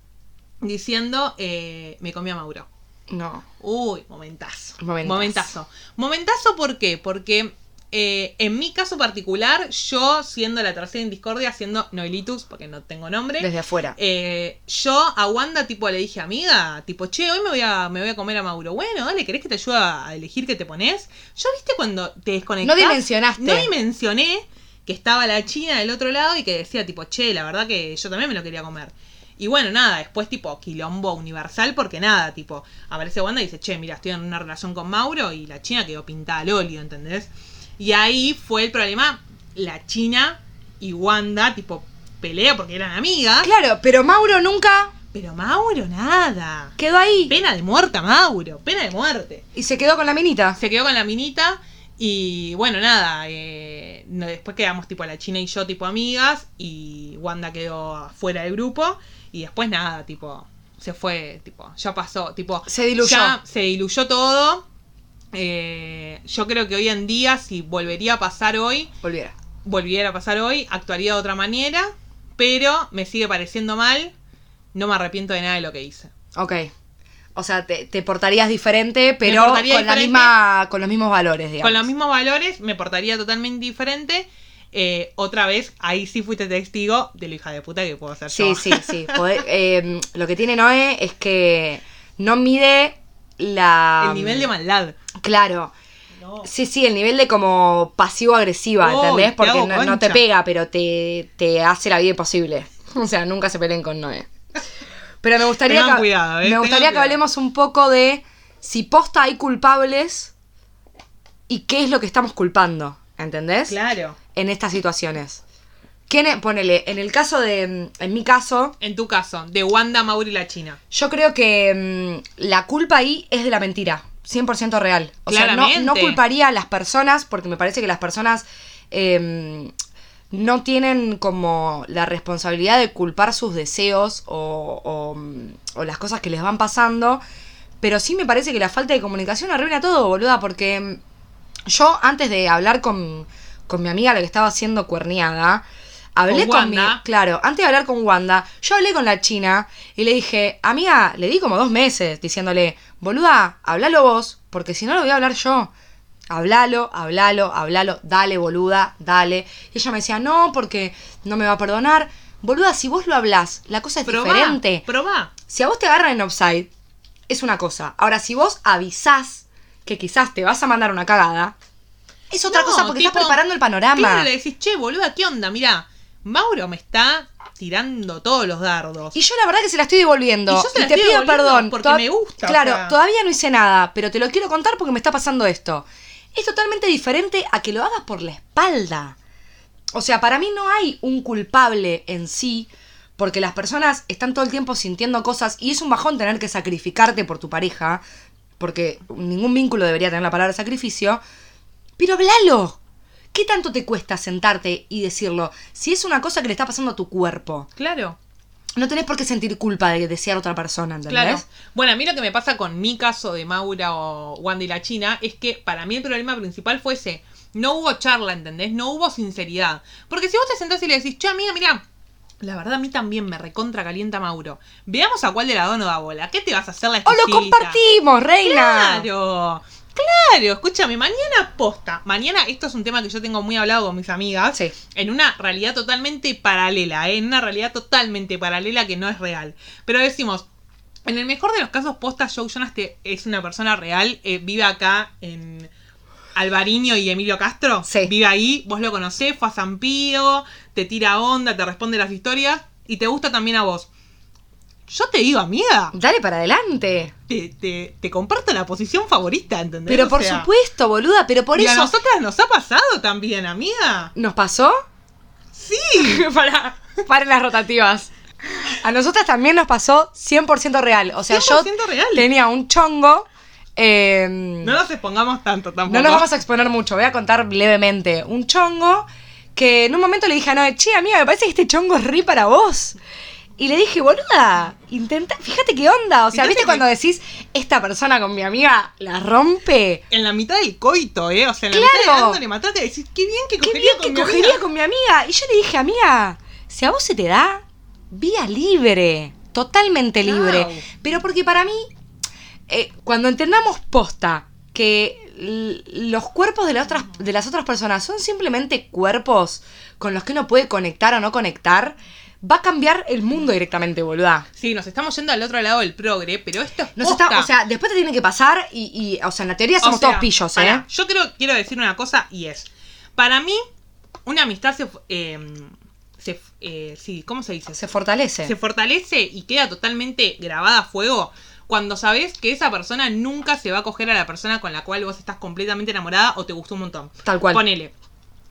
diciendo, eh, me comí a Mauro.
No.
Uy, momentazo.
Momentazo.
Momentazo. Momentazo, ¿por qué? Porque eh, en mi caso particular, yo siendo la tercera en discordia, siendo Noelitus, porque no tengo nombre,
Desde afuera.
eh, yo a Wanda tipo le dije, amiga, tipo, che, hoy me voy a, me voy a comer a Mauro. Bueno, dale, ¿querés que te ayude a elegir qué te pones? Yo, viste, cuando te desconectás.
No dimensionaste.
No dimensioné que estaba la china del otro lado y que decía, tipo, che, la verdad que yo también me lo quería comer. Y bueno, nada, después tipo quilombo universal porque nada, tipo, aparece Wanda y dice, che, mira, estoy en una relación con Mauro y la china quedó pintada al óleo, ¿entendés? Y ahí fue el problema, la china y Wanda, tipo, pelea porque eran amigas.
Claro, pero Mauro nunca
Pero Mauro, nada.
quedó ahí.
Pena de muerte Mauro, pena de muerte.
Y se quedó con la minita.
Se quedó con la minita y bueno, nada, eh, después quedamos tipo la China y yo tipo amigas y Wanda quedó fuera del grupo y después nada, tipo, se fue, tipo, ya pasó, tipo...
Se diluyó.
Ya se diluyó todo. Eh, yo creo que hoy en día, si volvería a pasar hoy,
Volviera.
volviera a pasar hoy, actuaría de otra manera, pero me sigue pareciendo mal, no me arrepiento de nada de lo que hice.
Ok. O sea, te, te portarías diferente, pero con, la misma, con los mismos valores, digamos.
Con los mismos valores me portaría totalmente diferente. Eh, otra vez, ahí sí fuiste testigo de lo hija de puta que puedo hacer
Sí,
yo.
sí, sí. Eh, lo que tiene Noé es que no mide la...
El nivel de maldad.
Claro.
No.
Sí, sí, el nivel de como pasivo-agresiva, ¿entendés?
te
Porque no, no te pega, pero te, te hace la vida imposible. O sea, nunca se peleen con Noé. Pero me gustaría,
Tengan
que,
cuidado, ¿eh?
me
Tengan
gustaría que
cuidado.
hablemos un poco de si posta hay culpables y qué es lo que estamos culpando, ¿entendés?
Claro.
En estas situaciones. ¿Quién es- ponele, en el caso de, en mi caso,
En tu caso, de Wanda, Mauri y la China.
yo creo que mm, la culpa ahí es de la mentira, 100% real. O sea, no,
Claramente.
no culparía a las personas porque me parece que las personas eh, no tienen como la responsabilidad de culpar sus deseos o, o, o las cosas que les van pasando. Pero sí me parece que la falta de comunicación arruina todo, boluda, porque yo antes de hablar con, con mi amiga, la que estaba haciendo cuerniada, hablé
Con
con, mi... Claro, antes de hablar con Wanda, yo hablé con la china y le dije, amiga, le di como dos meses diciéndole, boluda, hablalo vos, porque si no lo voy a hablar yo. Hablalo, hablalo, hablalo, dale, boluda, dale. Y ella me decía, no, porque no me va a perdonar. Boluda, si vos lo hablás, la cosa es
Probá,
diferente.
probá.
Si a vos te agarran en offside, es una cosa. Ahora, si vos avisás que quizás te vas a mandar una cagada, es otra
No,
cosa porque
tipo,
estás preparando el panorama.
Claro, le decís, che, boluda, ¿qué onda? Mirá, Mauro me está tirando todos los dardos.
Y yo la verdad que se la estoy devolviendo.
Y yo se la
te
estoy
pido
devolviendo
perdón.
porque
Toda-
me gusta, o
Claro,
sea.
todavía no hice nada, pero te lo quiero contar porque me está pasando esto. Es totalmente diferente a que lo hagas por la espalda. O sea, para mí no hay un culpable en sí, porque las personas están todo el tiempo sintiendo cosas y es un bajón tener que sacrificarte por tu pareja, porque ningún vínculo debería tener la palabra sacrificio. Pero hablalo. ¿Qué tanto te cuesta sentarte y decirlo? Si es una cosa que le está pasando a tu cuerpo.
Claro.
no tenés por qué sentir culpa de desear a otra persona, ¿entendés?
Claro. Bueno, a mí lo que me pasa con mi caso de Maura o Wanda y la China es que para mí el problema principal fue ese. No hubo charla, ¿entendés? No hubo sinceridad. Porque si vos te sentás y le decís, che, amiga, mira, la verdad a mí también me recontra calienta Mauro. Veamos a cuál de las dos no da bola. ¿Qué te vas a hacer la
¡O lo
exquisita?
compartimos, reina!
Claro. Claro, escúchame, mañana posta. Mañana, esto es un tema que yo tengo muy hablado con mis amigas.
Sí.
En una realidad totalmente paralela, ¿eh? en una realidad totalmente paralela que no es real. Pero decimos, en el mejor de los casos, posta, Joe Jonas te- es una persona real, eh, vive acá en Alvariño y Emilio Castro.
Sí.
Vive ahí, vos lo conocés, fue a San Pío, te tira onda, te responde las historias y te gusta también a vos. Yo te digo, amiga,
Dale para adelante.
te, te, te comparto la posición favorita, ¿entendés?
Pero
O
por
sea,
supuesto, boluda, pero por
y a
eso.
nosotras nos ha pasado también, amiga.
¿Nos pasó?
Sí.
para, paren las rotativas. A nosotras también nos pasó 100% real. O sea, yo
100% real.
tenía un chongo. eh,
No nos expongamos tanto tampoco.
no nos vamos a exponer mucho, voy a contar levemente. Un chongo que en un momento le dije a Noé, che, amiga, me parece que este chongo es re para vos. Y le dije, boluda, intenta, fíjate qué onda. O sea, ¿viste
que-
cuando decís, esta persona con mi amiga la rompe?
En la mitad del coito, ¿eh? O sea, en la
Claro.
mitad de dándole matate, decís, qué bien que
Qué
cogería
bien
con
que
mi
cogería
amiga.
con mi amiga. Y yo le dije, amiga, si a vos se te da, vía libre, totalmente libre. Pero porque para mí, eh, cuando entendamos posta que los cuerpos de, la otras, de las otras personas son simplemente cuerpos con los que uno puede conectar o no conectar, va a cambiar el mundo directamente, boluda.
Sí, nos estamos yendo al otro lado del progre, pero esto es
Nos está, o sea, después te tiene que pasar y, y, o sea, en la teoría somos
O sea,
todos pillos, ¿eh?
Yo creo, quiero decir una cosa y es, para mí, una amistad se... eh, se eh, sí, ¿cómo se dice?
Se fortalece.
se fortalece y queda totalmente grabada a fuego cuando sabes que esa persona nunca se va a coger a la persona con la cual vos estás completamente enamorada o te gustó un montón.
Tal cual.
Ponele.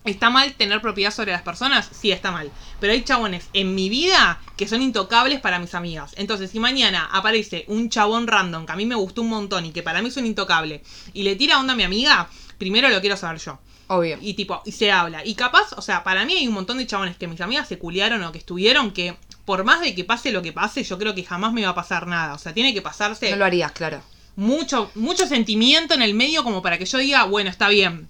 ¿Está mal tener propiedad sobre las personas? Sí, está mal. Pero hay chabones en mi vida que son intocables para mis amigas. Entonces, si mañana aparece un chabón random que a mí me gustó un montón y que para mí es un intocable y le tira onda a mi amiga, primero lo quiero saber yo.
Obvio.
Y tipo, y se habla. Y capaz, o sea, para mí hay un montón de chabones que mis amigas se culiaron o que estuvieron que, por más de que pase lo que pase, yo creo que jamás me va a pasar nada. O sea, tiene que pasarse
No lo harías, claro.
mucho, mucho sentimiento en el medio como para que yo diga, bueno, está bien.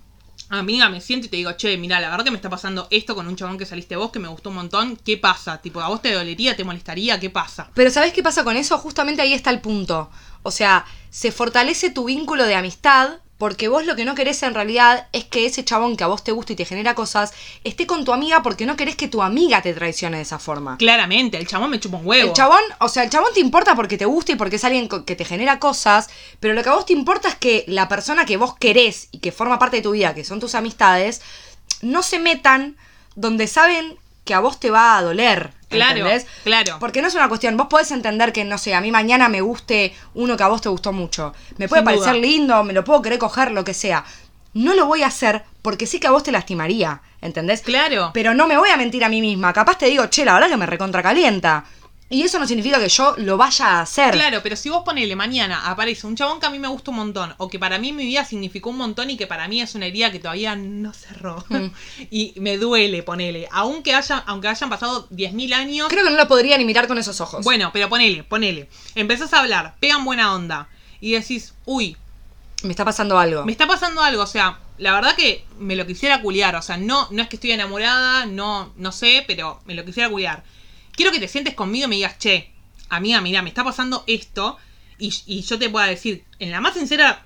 Amiga, me siento y te digo, che, mira, la verdad que me está pasando esto con un chabón que saliste vos, que me gustó un montón. ¿Qué pasa? Tipo, ¿a vos te dolería, te molestaría? ¿Qué pasa?
Pero ¿sabés qué pasa con eso? Justamente ahí está el punto. O sea, se fortalece tu vínculo de amistad porque vos lo que no querés en realidad es que ese chabón que a vos te gusta y te genera cosas esté con tu amiga porque no querés que tu amiga te traicione de esa forma.
Claramente, el chabón me chupa un huevo.
El chabón, o sea, el chabón te importa porque te gusta y porque es alguien que te genera cosas, pero lo que a vos te importa es que la persona que vos querés y que forma parte de tu vida, que son tus amistades, no se metan donde saben que a vos te va a doler.
Claro,
¿entendés?
claro.
Porque no es una cuestión, vos podés entender que, no sé, a mí mañana me guste uno que a vos te gustó mucho. Me puede
Sin
parecer
duda.
lindo, me lo puedo querer coger, lo que sea. No lo voy a hacer porque sé que a vos te lastimaría, ¿entendés?
Claro.
Pero no me voy a mentir a mí misma. Capaz te digo, che, la verdad que me recontra calienta. Y eso no significa que yo lo vaya a hacer.
Claro, pero si vos ponele mañana aparece un chabón que a mí me gusta un montón, o que para mí mi vida significó un montón y que para mí es una herida que todavía no cerró.
Mm.
y me duele, ponele. Aunque, haya, aunque hayan pasado 10.000 años.
Creo que no lo podría ni mirar con esos ojos.
Bueno, pero ponele, ponele. Empezás a hablar, pegan buena onda. Y decís, uy,
Me está pasando algo.
me está pasando algo. O sea, la verdad que me lo quisiera culiar. O sea, no, no es que estoy enamorada, no, no sé, pero me lo quisiera culiar. Quiero que te sientes conmigo y me digas, che, amiga, mira, me está pasando esto. Y, y yo te pueda decir, en la más sincera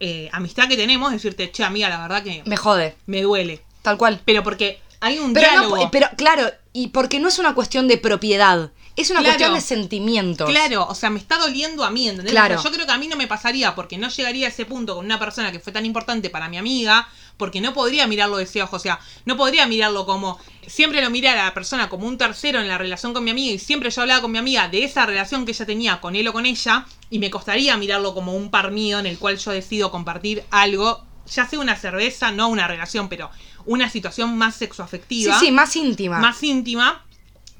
eh, amistad que tenemos, decirte, che, amiga, la verdad que
Me jode.
me duele.
Tal cual.
Pero porque hay un
Pero, no,
diálogo.
pero claro, y porque no es una cuestión de propiedad. Es una
Claro.
cuestión de sentimientos.
Claro, o sea, me está doliendo a mí, ¿entendés?
Claro.
O sea, yo creo que a mí no me pasaría porque no llegaría a ese punto con una persona que fue tan importante para mi amiga, porque no podría mirarlo de ese ojo, o sea, no podría mirarlo como, siempre lo miré a la persona como un tercero en la relación con mi amiga y siempre yo hablaba con mi amiga de esa relación que ella tenía con él o con ella y me costaría mirarlo como un par mío en el cual yo decido compartir algo, ya sea una cerveza, no una relación, pero una situación más
Sí,
sexoafectiva
sí, más íntima.
más íntima,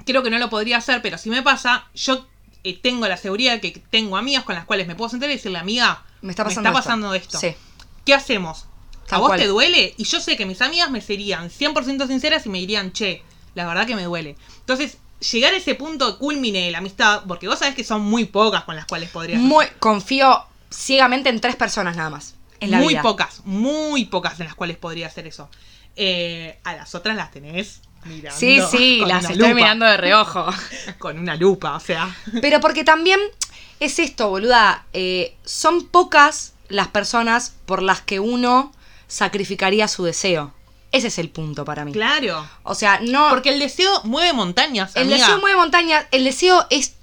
creo que no lo podría hacer, pero si me pasa, yo eh, tengo la seguridad que tengo amigas con las cuales me puedo sentar y decirle, amiga,
Me está pasando,
pasando esto.
Sí.
¿Qué hacemos? ¿A
Tal
vos
cual.
te duele? Y yo sé que mis amigas me serían 100% sinceras y me dirían, che, la verdad que me duele. Entonces, llegar a ese punto culmine de la amistad, porque vos sabés que son muy pocas con las cuales podrías.
Muy, confío ciegamente en tres personas nada más. En la
muy
vida.
pocas, muy pocas en las cuales podría hacer eso. Eh, a las otras las tenés mirando.
Sí, sí, las estoy
lupa,
mirando de reojo.
Con una lupa, o sea.
Pero porque también es esto, boluda. eh, son pocas las personas por las que uno sacrificaría su deseo. Ese es el punto para mí.
Claro.
O sea, no.
Porque el deseo mueve montañas.
el deseo mueve montañas. El deseo es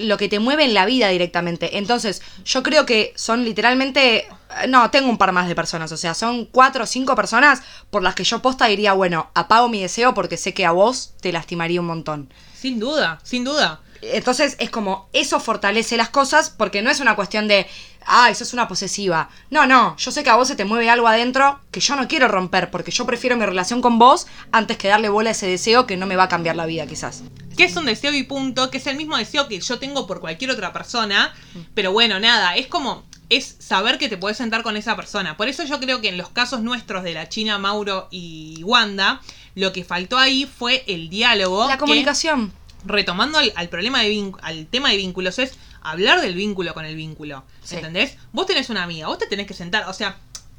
lo que te mueve en la vida directamente. Entonces, yo creo que son literalmente. No, tengo un par más de personas. O sea, son cuatro o cinco personas por las que yo posta diría, bueno, apago mi deseo porque sé que a vos te lastimaría un montón.
Sin duda, sin duda.
Entonces es como, eso fortalece las cosas porque no es una cuestión de, ay, sos una posesiva. No, no, yo sé que a vos se te mueve algo adentro que yo no quiero romper porque yo prefiero mi relación con vos antes que darle bola a ese deseo que no me va a cambiar la vida quizás.
que es un deseo y punto, que es el mismo deseo que yo tengo por cualquier otra persona, pero bueno, nada, es como, es saber que te puedes sentar con esa persona. Por eso yo creo que en los casos nuestros de la China, Mauro y Wanda, lo que faltó ahí fue el diálogo.
La
que,
comunicación.
Retomando al, al problema de al tema de vínculos, es hablar del vínculo con el vínculo.
Sí.
¿Entendés? Vos tenés una amiga, vos te tenés que sentar, o sea,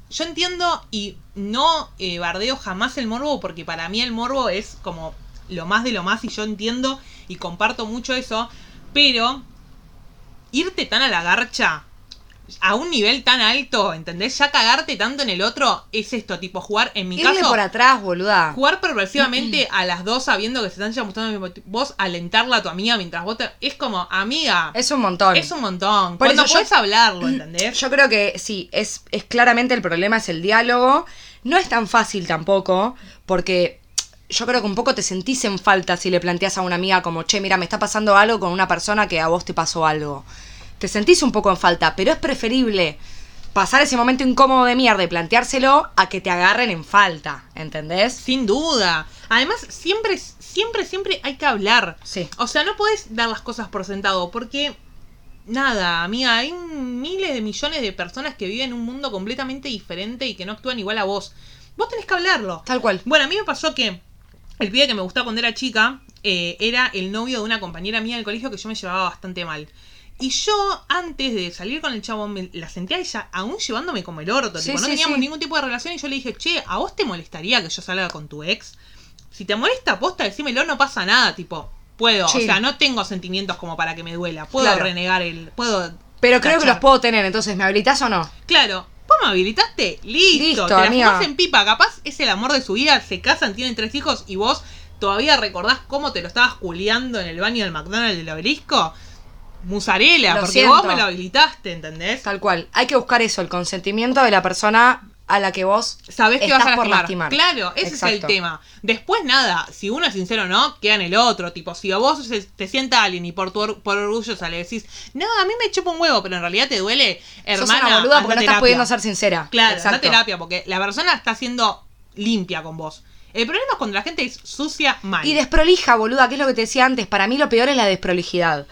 yo entiendo y no eh, bardeo jamás el morbo porque para mí el morbo es como lo más de lo más y yo entiendo y comparto mucho eso, pero irte tan a la garcha a un nivel tan alto, ¿entendés? Ya cagarte tanto en el otro es esto, tipo jugar, en mi
Irle
caso,
por atrás, boluda.
jugar perversivamente a las dos sabiendo que se están ya mostrando al mismo tiempo, vos alentarla a tu amiga mientras vos te... Es como, amiga,
Es un montón.
es un montón.
Por
Cuando
eso yo-
puedes hablarlo, ¿entendés?
Yo creo que sí, es, es claramente el problema es el diálogo. No es tan fácil tampoco, porque yo creo que un poco te sentís en falta si le planteas a una amiga como, che, mira, me está pasando algo con una persona que a vos te pasó algo. Te sentís un poco en falta, pero es preferible pasar ese momento incómodo de mierda y planteárselo a que te agarren en falta, ¿entendés?
Sin duda. Además, siempre, siempre, siempre hay que hablar.
Sí.
O sea, no podés dar las cosas por sentado, porque nada, amiga, hay miles de millones de personas que viven en un mundo completamente diferente y que no actúan igual a vos. Vos tenés que hablarlo.
Tal cual.
Bueno, a mí me pasó que el pibe que me gustaba cuando era chica eh, era el novio de una compañera mía del colegio que yo me llevaba bastante mal. Y yo, antes de salir con el chavo, me la sentía a ella aún llevándome como el orto.
Sí,
tipo, no
sí,
teníamos
sí.
ningún tipo de relación y yo le dije, che, ¿a vos te molestaría que yo salga con tu ex? Si te molesta, posta, decímelo, no pasa nada, tipo, puedo.
Chill.
O sea, no tengo sentimientos como para que me duela. Puedo
Claro.
renegar el... Puedo...
Pero creo que los puedo tener, entonces, ¿me habilitas o no?
Claro, ¿vos me habilitaste? Listo,
Listo,
te la
amiga.
en pipa. Capaz es el amor de su vida, se casan, tienen tres hijos y vos todavía recordás cómo te lo estabas culiando en el baño del McDonald's del obelisco. Musarela,
Lo
porque
siento.
vos me lo habilitaste, ¿entendés?
Tal cual. Hay que buscar eso, el consentimiento de la persona a la que vos
Sabés que
estás
vas a
por
lastimar. Claro, ese es el tema. Después nada, si uno es sincero o no, queda en el otro. Tipo, si a vos te sienta alguien y por tu or- por orgullo sale decís, no, a mí me chupa un huevo, pero en realidad te duele, hermana.
sos una boluda porque no estás pudiendo ser sincera.
Claro,
Exacto.
terapia, porque la persona está siendo limpia con vos. El problema es cuando la gente es sucia mal.
Y desprolija, boluda, que es lo que te decía antes. Para mí lo peor es la desprolijidad.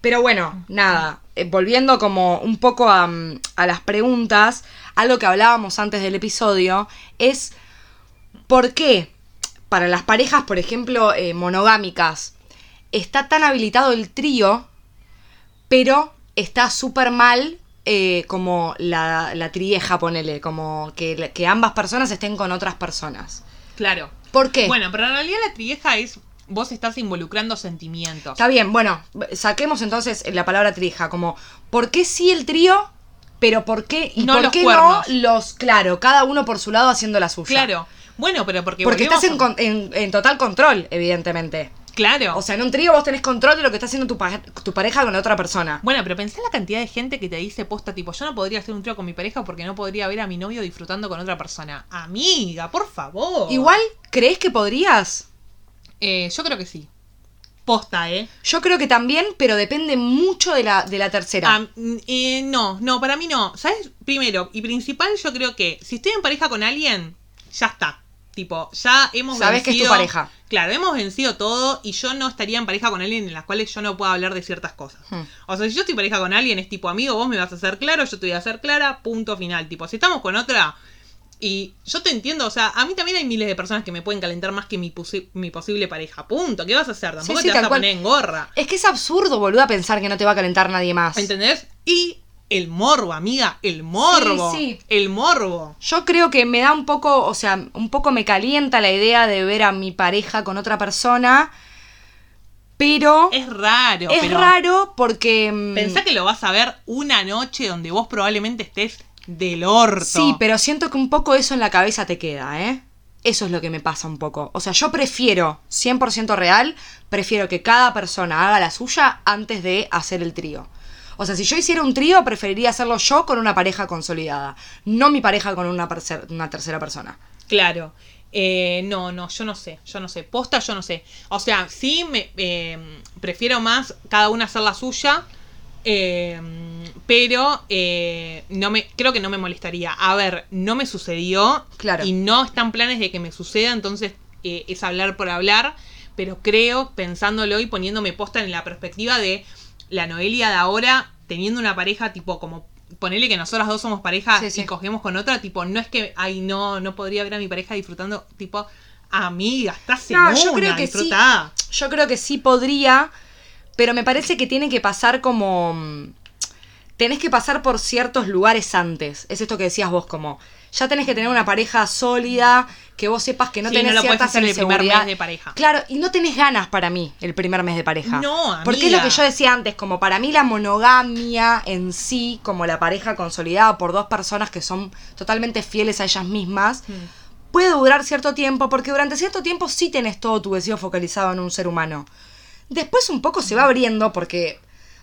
Pero bueno, nada. eh, volviendo como un poco a, mm, a las preguntas, algo que hablábamos antes del episodio es por qué para las parejas, por ejemplo, eh, monogámicas, está tan habilitado el trío, pero está súper mal eh, como la, la trieja, ponele, como que, que ambas personas estén con otras personas.
Claro.
¿Por qué?
Bueno, pero en realidad la trieja es. Vos estás involucrando sentimientos.
Está bien, bueno, saquemos entonces la palabra trija, como, ¿por qué sí el trío? Pero ¿por qué? Y
No
por
los
qué
cuernos.
no los, claro, cada uno por su lado haciendo la suya?
Claro. Bueno, pero porque.
Porque estás en,
a-
en- en total control, evidentemente.
Claro.
O sea, en un trío vos tenés control de lo que está haciendo tu, pa- tu pareja con otra persona.
Bueno, pero pensá la cantidad de gente que te dice posta, tipo, yo no podría hacer un trío con mi pareja porque no podría ver a mi novio disfrutando con otra persona. Amiga, por favor.
Igual, ¿crees que podrías?
Eh, yo creo que sí. Posta, ¿eh?
Yo creo que también, pero depende mucho de la, de la tercera.
Ah, mm, eh, no, no, para mí no. ¿Sabes? Primero y principal, yo creo que si estoy en pareja con alguien, ya está. Tipo, ya hemos
Sabés que es tu
vencido-
pareja.
Claro, hemos vencido todo y yo no estaría en pareja con alguien en las cuales yo no pueda hablar de ciertas cosas.
Hmm.
O sea, si yo estoy en pareja con alguien, es tipo, amigo, vos me vas a hacer claro, yo te voy a hacer clara, punto final. Tipo, si estamos con otra, Y yo te entiendo, o sea, a mí también hay miles de personas que me pueden calentar más que mi, posi- mi posible pareja. Punto. ¿Qué vas a hacer? Tampoco
sí,
te vas a
cual.
poner en gorra.
Es que es absurdo, boluda, pensar que no te va a calentar nadie más.
¿Entendés? Y el morbo, amiga. El morbo.
Sí.
El morbo.
Yo creo que me da un poco, o sea, un poco me calienta la idea de ver a mi pareja con otra persona, pero
Es raro.
es
pero
raro porque... mm,
Pensá que lo vas a ver una noche donde vos probablemente estés del orto.
Sí, pero siento que un poco eso en la cabeza te queda, ¿eh? Eso es lo que me pasa un poco. O sea, yo prefiero, 100% real, prefiero que cada persona haga la suya antes de hacer el trío. O sea, si yo hiciera un trío, preferiría hacerlo yo con una pareja consolidada, no mi pareja con una, percer- una tercera persona.
Claro. Eh, no, no, yo no sé, yo no sé. Posta, yo no sé. O sea, sí me eh, prefiero más cada una hacer la suya. Eh, pero eh, no me creo que no me molestaría. A ver, no me sucedió.
Claro.
Y no están planes de que me suceda. Entonces eh, es hablar por hablar. Pero creo, pensándolo y poniéndome posta en la perspectiva de la Noelia de ahora, teniendo una pareja tipo como. Ponerle que nosotras dos somos pareja
Sí, sí.
y cogemos con otra, tipo, no es que, ay, no, no podría ver a mi pareja disfrutando, tipo, amiga, estás en
No, yo
una,
creo que sí. Yo creo que sí podría, pero me parece que tiene que pasar como... mm, Tenés que pasar por ciertos lugares antes. Es esto que decías vos, como... Ya tenés que tener una pareja sólida, que vos sepas que no
Sí,
tenés
no lo
ciertas
hacer el primer mes de pareja.
Claro, y no tenés ganas para mí el primer mes de pareja.
No,
Porque es lo
amiga.
que yo decía antes, como para mí la monogamia en sí, como la pareja consolidada por dos personas que son totalmente fieles a ellas mismas,
Mm.
puede durar cierto tiempo, porque durante cierto tiempo sí tenés todo tu deseo focalizado en un ser humano. Después un poco se va abriendo porque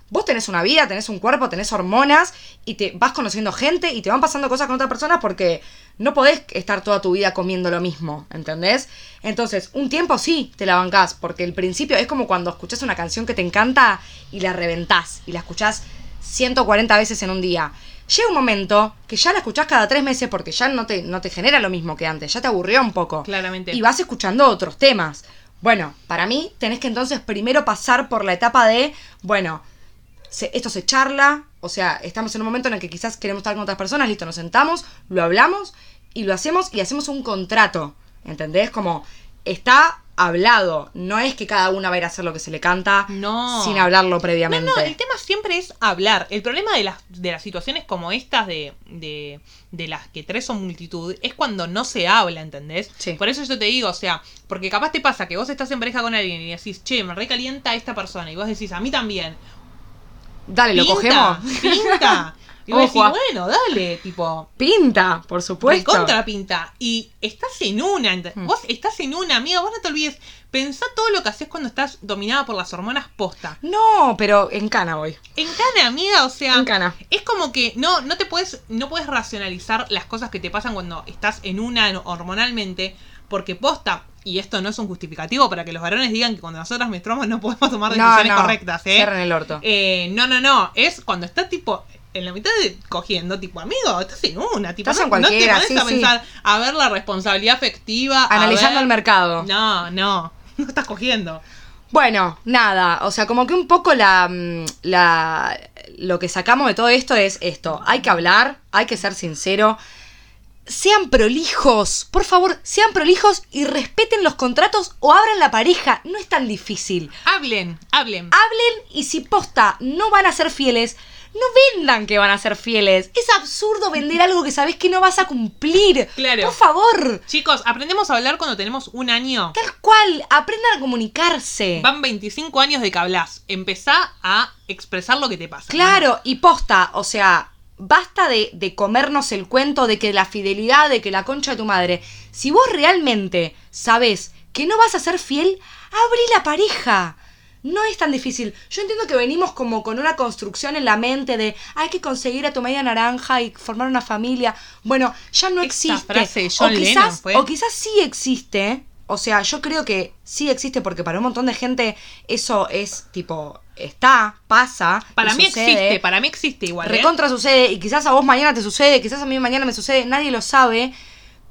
vos tenés una vida, tenés un cuerpo, tenés hormonas y te vas conociendo gente y te van pasando cosas con otras personas porque no podés estar toda tu vida comiendo lo mismo, ¿entendés? Entonces, un tiempo sí te la bancás, porque el principio es como cuando escuchás una canción que te encanta y la reventás y la escuchás 140 veces en un día. Llega un momento que ya la escuchás cada tres meses porque ya no te, no te genera lo mismo que antes, ya te aburrió un poco.
Claramente.
Y vas escuchando otros temas. Bueno, para mí tenés que entonces primero pasar por la etapa de, bueno, esto se charla, o sea, estamos en un momento en el que quizás queremos estar con otras personas, listo, nos sentamos, lo hablamos y lo hacemos y hacemos un contrato, ¿entendés? Como está hablado, no es que cada una va a ir a hacer lo que se le canta
No.
sin hablarlo
No,
previamente.
no, el tema siempre es hablar. El problema de las, de las situaciones como estas, de, de, de las que tres son multitud, es cuando no se habla, ¿entendés?
Sí.
Por eso yo te digo, o sea, porque capaz te pasa que vos estás en pareja con alguien y decís, che, me recalienta esta persona, y vos decís, a mí también.
Dale, lo cogemos.
Pinta. Y vos decís, bueno, dale, tipo,
Pinta, por supuesto.
contra pinta. Y estás en una,
Mm.
vos estás en una, amiga, vos no te olvides. Pensá todo lo que haces cuando estás dominada por las hormonas posta.
No, pero en cana voy.
En cana, amiga, o sea,
En cana.
es como que no, no te puedes, no puedes racionalizar las cosas que te pasan cuando estás en una hormonalmente, porque posta, y esto no es un justificativo para que los varones digan que cuando nosotras menstruamos no podemos tomar
No,
decisiones
no.
correctas, ¿eh?
Cierren el orto.
Eh, no, no, no. Es cuando está tipo en la mitad de cogiendo, tipo, amigo, estás en una, tipo,
Estás
no,
en
no te
cualquiera, sí,
a
sí.
pensar a ver la responsabilidad afectiva.
Analizando
ver-
el mercado.
No, no, no estás cogiendo.
Bueno, nada, o sea, como que un poco la, mm, la lo que sacamos de todo esto es esto, hay que hablar, hay que ser sincero, sean prolijos, por favor, sean prolijos y respeten los contratos o abran la pareja, no es tan difícil.
Hablen, hablen.
Hablen y si posta no van a ser fieles, no vendan que van a ser fieles. Es absurdo vender algo que sabes que no vas a cumplir.
Claro.
Por favor,
Chicos, aprendemos a hablar cuando tenemos un año.
tal cual, aprendan a comunicarse.
Van 25 años de que hablas. Empezá a expresar lo que te pasa.
Claro, y posta, o sea, basta de, de comernos el cuento de que la fidelidad, de que la concha de tu madre. Si vos realmente sabés que no vas a ser fiel, abrí la pareja. No es tan difícil. Yo entiendo que venimos como con una construcción en la mente de hay que conseguir a tu media naranja y formar una familia. Bueno, ya no existe.
frase de
o,
Lennon
quizás, o quizás sí existe. O sea, yo creo que sí existe porque para un montón de gente eso es tipo, está, pasa.
Para mí
sucede.
existe, para mí existe igual. ¿eh?
Recontra sucede, y quizás a vos mañana te sucede, quizás a mí mañana me sucede, nadie lo sabe,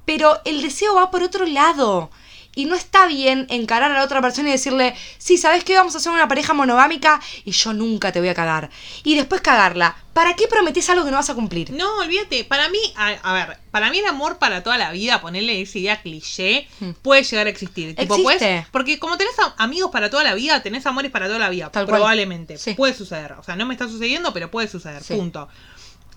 pero el deseo va por otro lado. Y no está bien encarar a la otra persona y decirle, sí, ¿sabes qué? Vamos a hacer una pareja monogámica y yo nunca te voy a cagar. Y después cagarla. ¿Para qué prometés algo que no vas a cumplir?
No, olvídate. Para mí, a, a ver, para mí el amor para toda la vida, ponerle esa idea cliché,
Hmm.
puede llegar a existir. Tipo,
Existe.
puedes- porque como tenés amigos para toda la vida, tenés amores para toda la vida.
Tal
probablemente.
Sí.
Puede suceder. O sea, no me está sucediendo, pero puede suceder.
Sí.
Punto.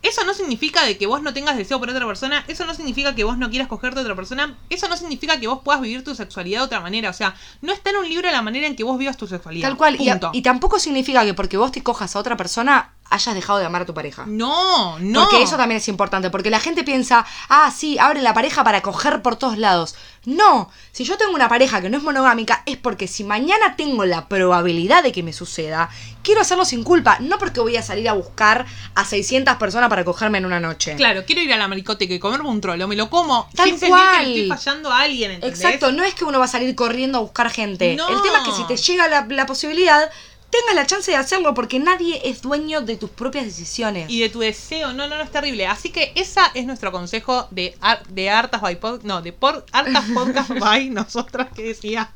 Eso no significa de que vos no tengas deseo por otra persona, eso no significa que vos no quieras cogerte a otra persona, eso no significa que vos puedas vivir tu sexualidad de otra manera, o sea, no está en un libro la manera en que vos vivas tu sexualidad.
Tal cual. Y, y tampoco significa que porque vos te cojas a otra persona hayas dejado de amar a tu pareja.
No, no.
Porque eso también es importante, porque la gente piensa, ah, sí, abre la pareja para coger por todos lados. No, si yo tengo una pareja que no es monogámica, es porque si mañana tengo la probabilidad de que me suceda, quiero hacerlo sin culpa, no porque voy a salir a buscar a 600 personas para cogerme en una noche.
Claro, quiero ir a la maricoteca y comerme un trolo, me lo como
Tal
sin que
cual.
le estoy fallando a alguien, ¿entendés?
Exacto, no es que uno va a salir corriendo a buscar gente.
No.
El tema es que si te llega la, la posibilidad, tengas la chance de hacerlo, porque nadie es dueño de tus propias decisiones.
Y de tu deseo, no, no, no es terrible. Así que esa es nuestro consejo de, ar- de Artas by Pod- no, de por, Artas Podcast by nosotras que decía.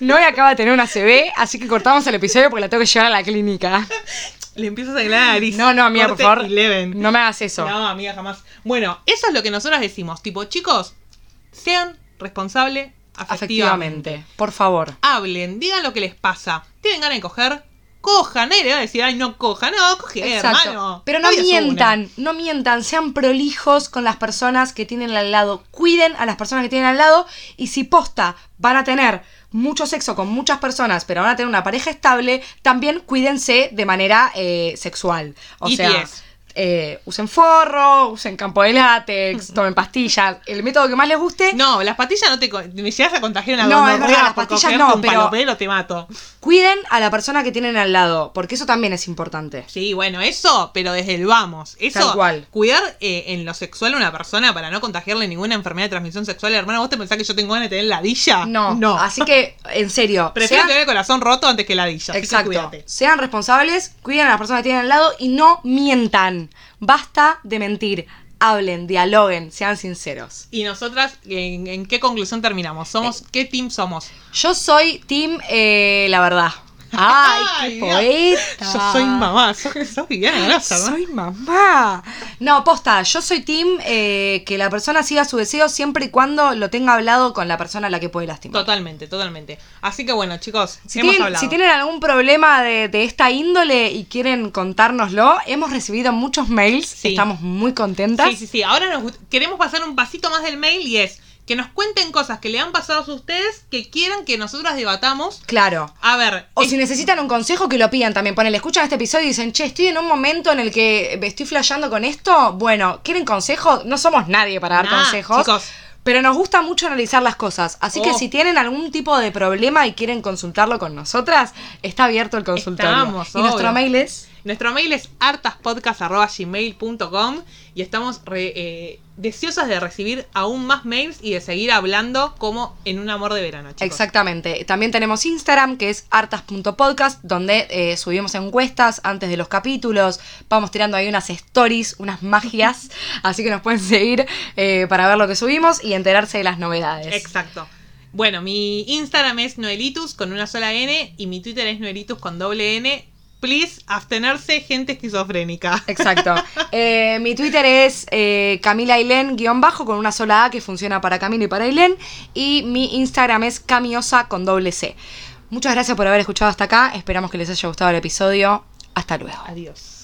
No acaba de tener una CB, así que cortamos el episodio porque la tengo que llevar a la clínica.
Le empiezas a la nariz.
No, no, amiga, por favor.
11.
No me hagas eso.
No, amiga, jamás. Bueno, eso es lo que nosotras decimos. Tipo, chicos, sean responsables afectivamente.
Efectivamente. Por favor.
Hablen, digan lo que les pasa. ¿Tienen ganas de coger? Cojan, nadie le va a decir, ay, no coja, no, coge,
Exacto.
hermano.
Pero no mientan, no mientan, sean prolijos con las personas que tienen al lado. Cuiden a las personas que tienen al lado y si posta van a tener mucho sexo con muchas personas, pero van a tener una pareja estable, también cuídense de manera eh, sexual. O
Y
sea,
pies.
Eh, usen forro, usen campo de látex, tomen pastillas, el método que más les guste.
No, las patillas no te. Me llegas a contagiar una
No, es verdad, las pastillas no,
un
pero-
palopelo, te mato.
Cuiden a la persona que tienen al lado, porque eso también es importante.
Sí, bueno, eso, pero desde el vamos. Eso,
Tal cual.
cuidar eh, en lo sexual a una persona para no contagiarle ninguna enfermedad de transmisión sexual. Hermano, ¿vos te pensás que yo tengo ganas de tener ladilla?
No,
no.
Así que, en serio,
Prefiero
sean-
tener el corazón roto antes que ladilla. así que
Exacto. Sean responsables, cuiden a las personas que tienen al lado y no mientan. Basta de mentir. Hablen, dialoguen, sean sinceros.
Y nosotras, ¿en, en qué conclusión terminamos? ¿Somos
Eh.
qué team somos?
Yo soy Team eh, La Verdad. ¡Ay, qué poeta!
Yo soy mamá, sos, sos Viviana Grasa, ¿no?
Soy mamá. No, posta, yo soy Team eh, que la persona siga su deseo siempre y cuando lo tenga hablado con la persona a la que puede lastimar.
Totalmente, totalmente. Así que bueno, chicos,
Si
hemos
tienen,
hablado.
si tienen algún problema de, de esta índole y quieren contárnoslo, hemos recibido muchos mails.
Sí.
Estamos muy contentas.
Sí, sí, sí. Ahora nos queremos pasar un pasito más del mail y es que nos cuenten cosas que le han pasado a ustedes que quieran que nosotras debatamos.
Claro.
A ver,
O
es-
si necesitan un consejo, que lo pidan también. Ponele, escuchan este episodio y dicen, che, estoy en un momento en el que estoy flasheando con esto. Bueno, ¿quieren consejos? No somos nadie para dar
Nah,
consejos.
chicos.
Pero nos gusta mucho analizar las cosas. Así que
Oh.
si tienen algún tipo de problema y quieren consultarlo con nosotras, está abierto el consultorio.
Estamos,
y nuestro mail es.
Nuestro mail es hartaspodcast.gmail.com y estamos re- eh, deseosas de recibir aún más mails y de seguir hablando como en un amor de verano, chicos.
Exactamente. También tenemos Instagram, que es hartas.podcast, donde eh, subimos encuestas antes de los capítulos. Vamos tirando ahí unas stories, unas magias. así que nos pueden seguir eh, para ver lo que subimos y enterarse de las novedades.
Exacto. Bueno, mi Instagram es Noelitus con una sola N y mi Twitter es Noelitus con doble N. Please, abstenerse gente esquizofrénica.
Exacto. Eh, mi Twitter es eh, Camila Ailén, guion bajo, con una sola A que funciona para Camila y para Ailén. Y mi Instagram es Camiosa con doble C. Muchas gracias por haber escuchado hasta acá. Esperamos que les haya gustado el episodio. Hasta luego.
Adiós.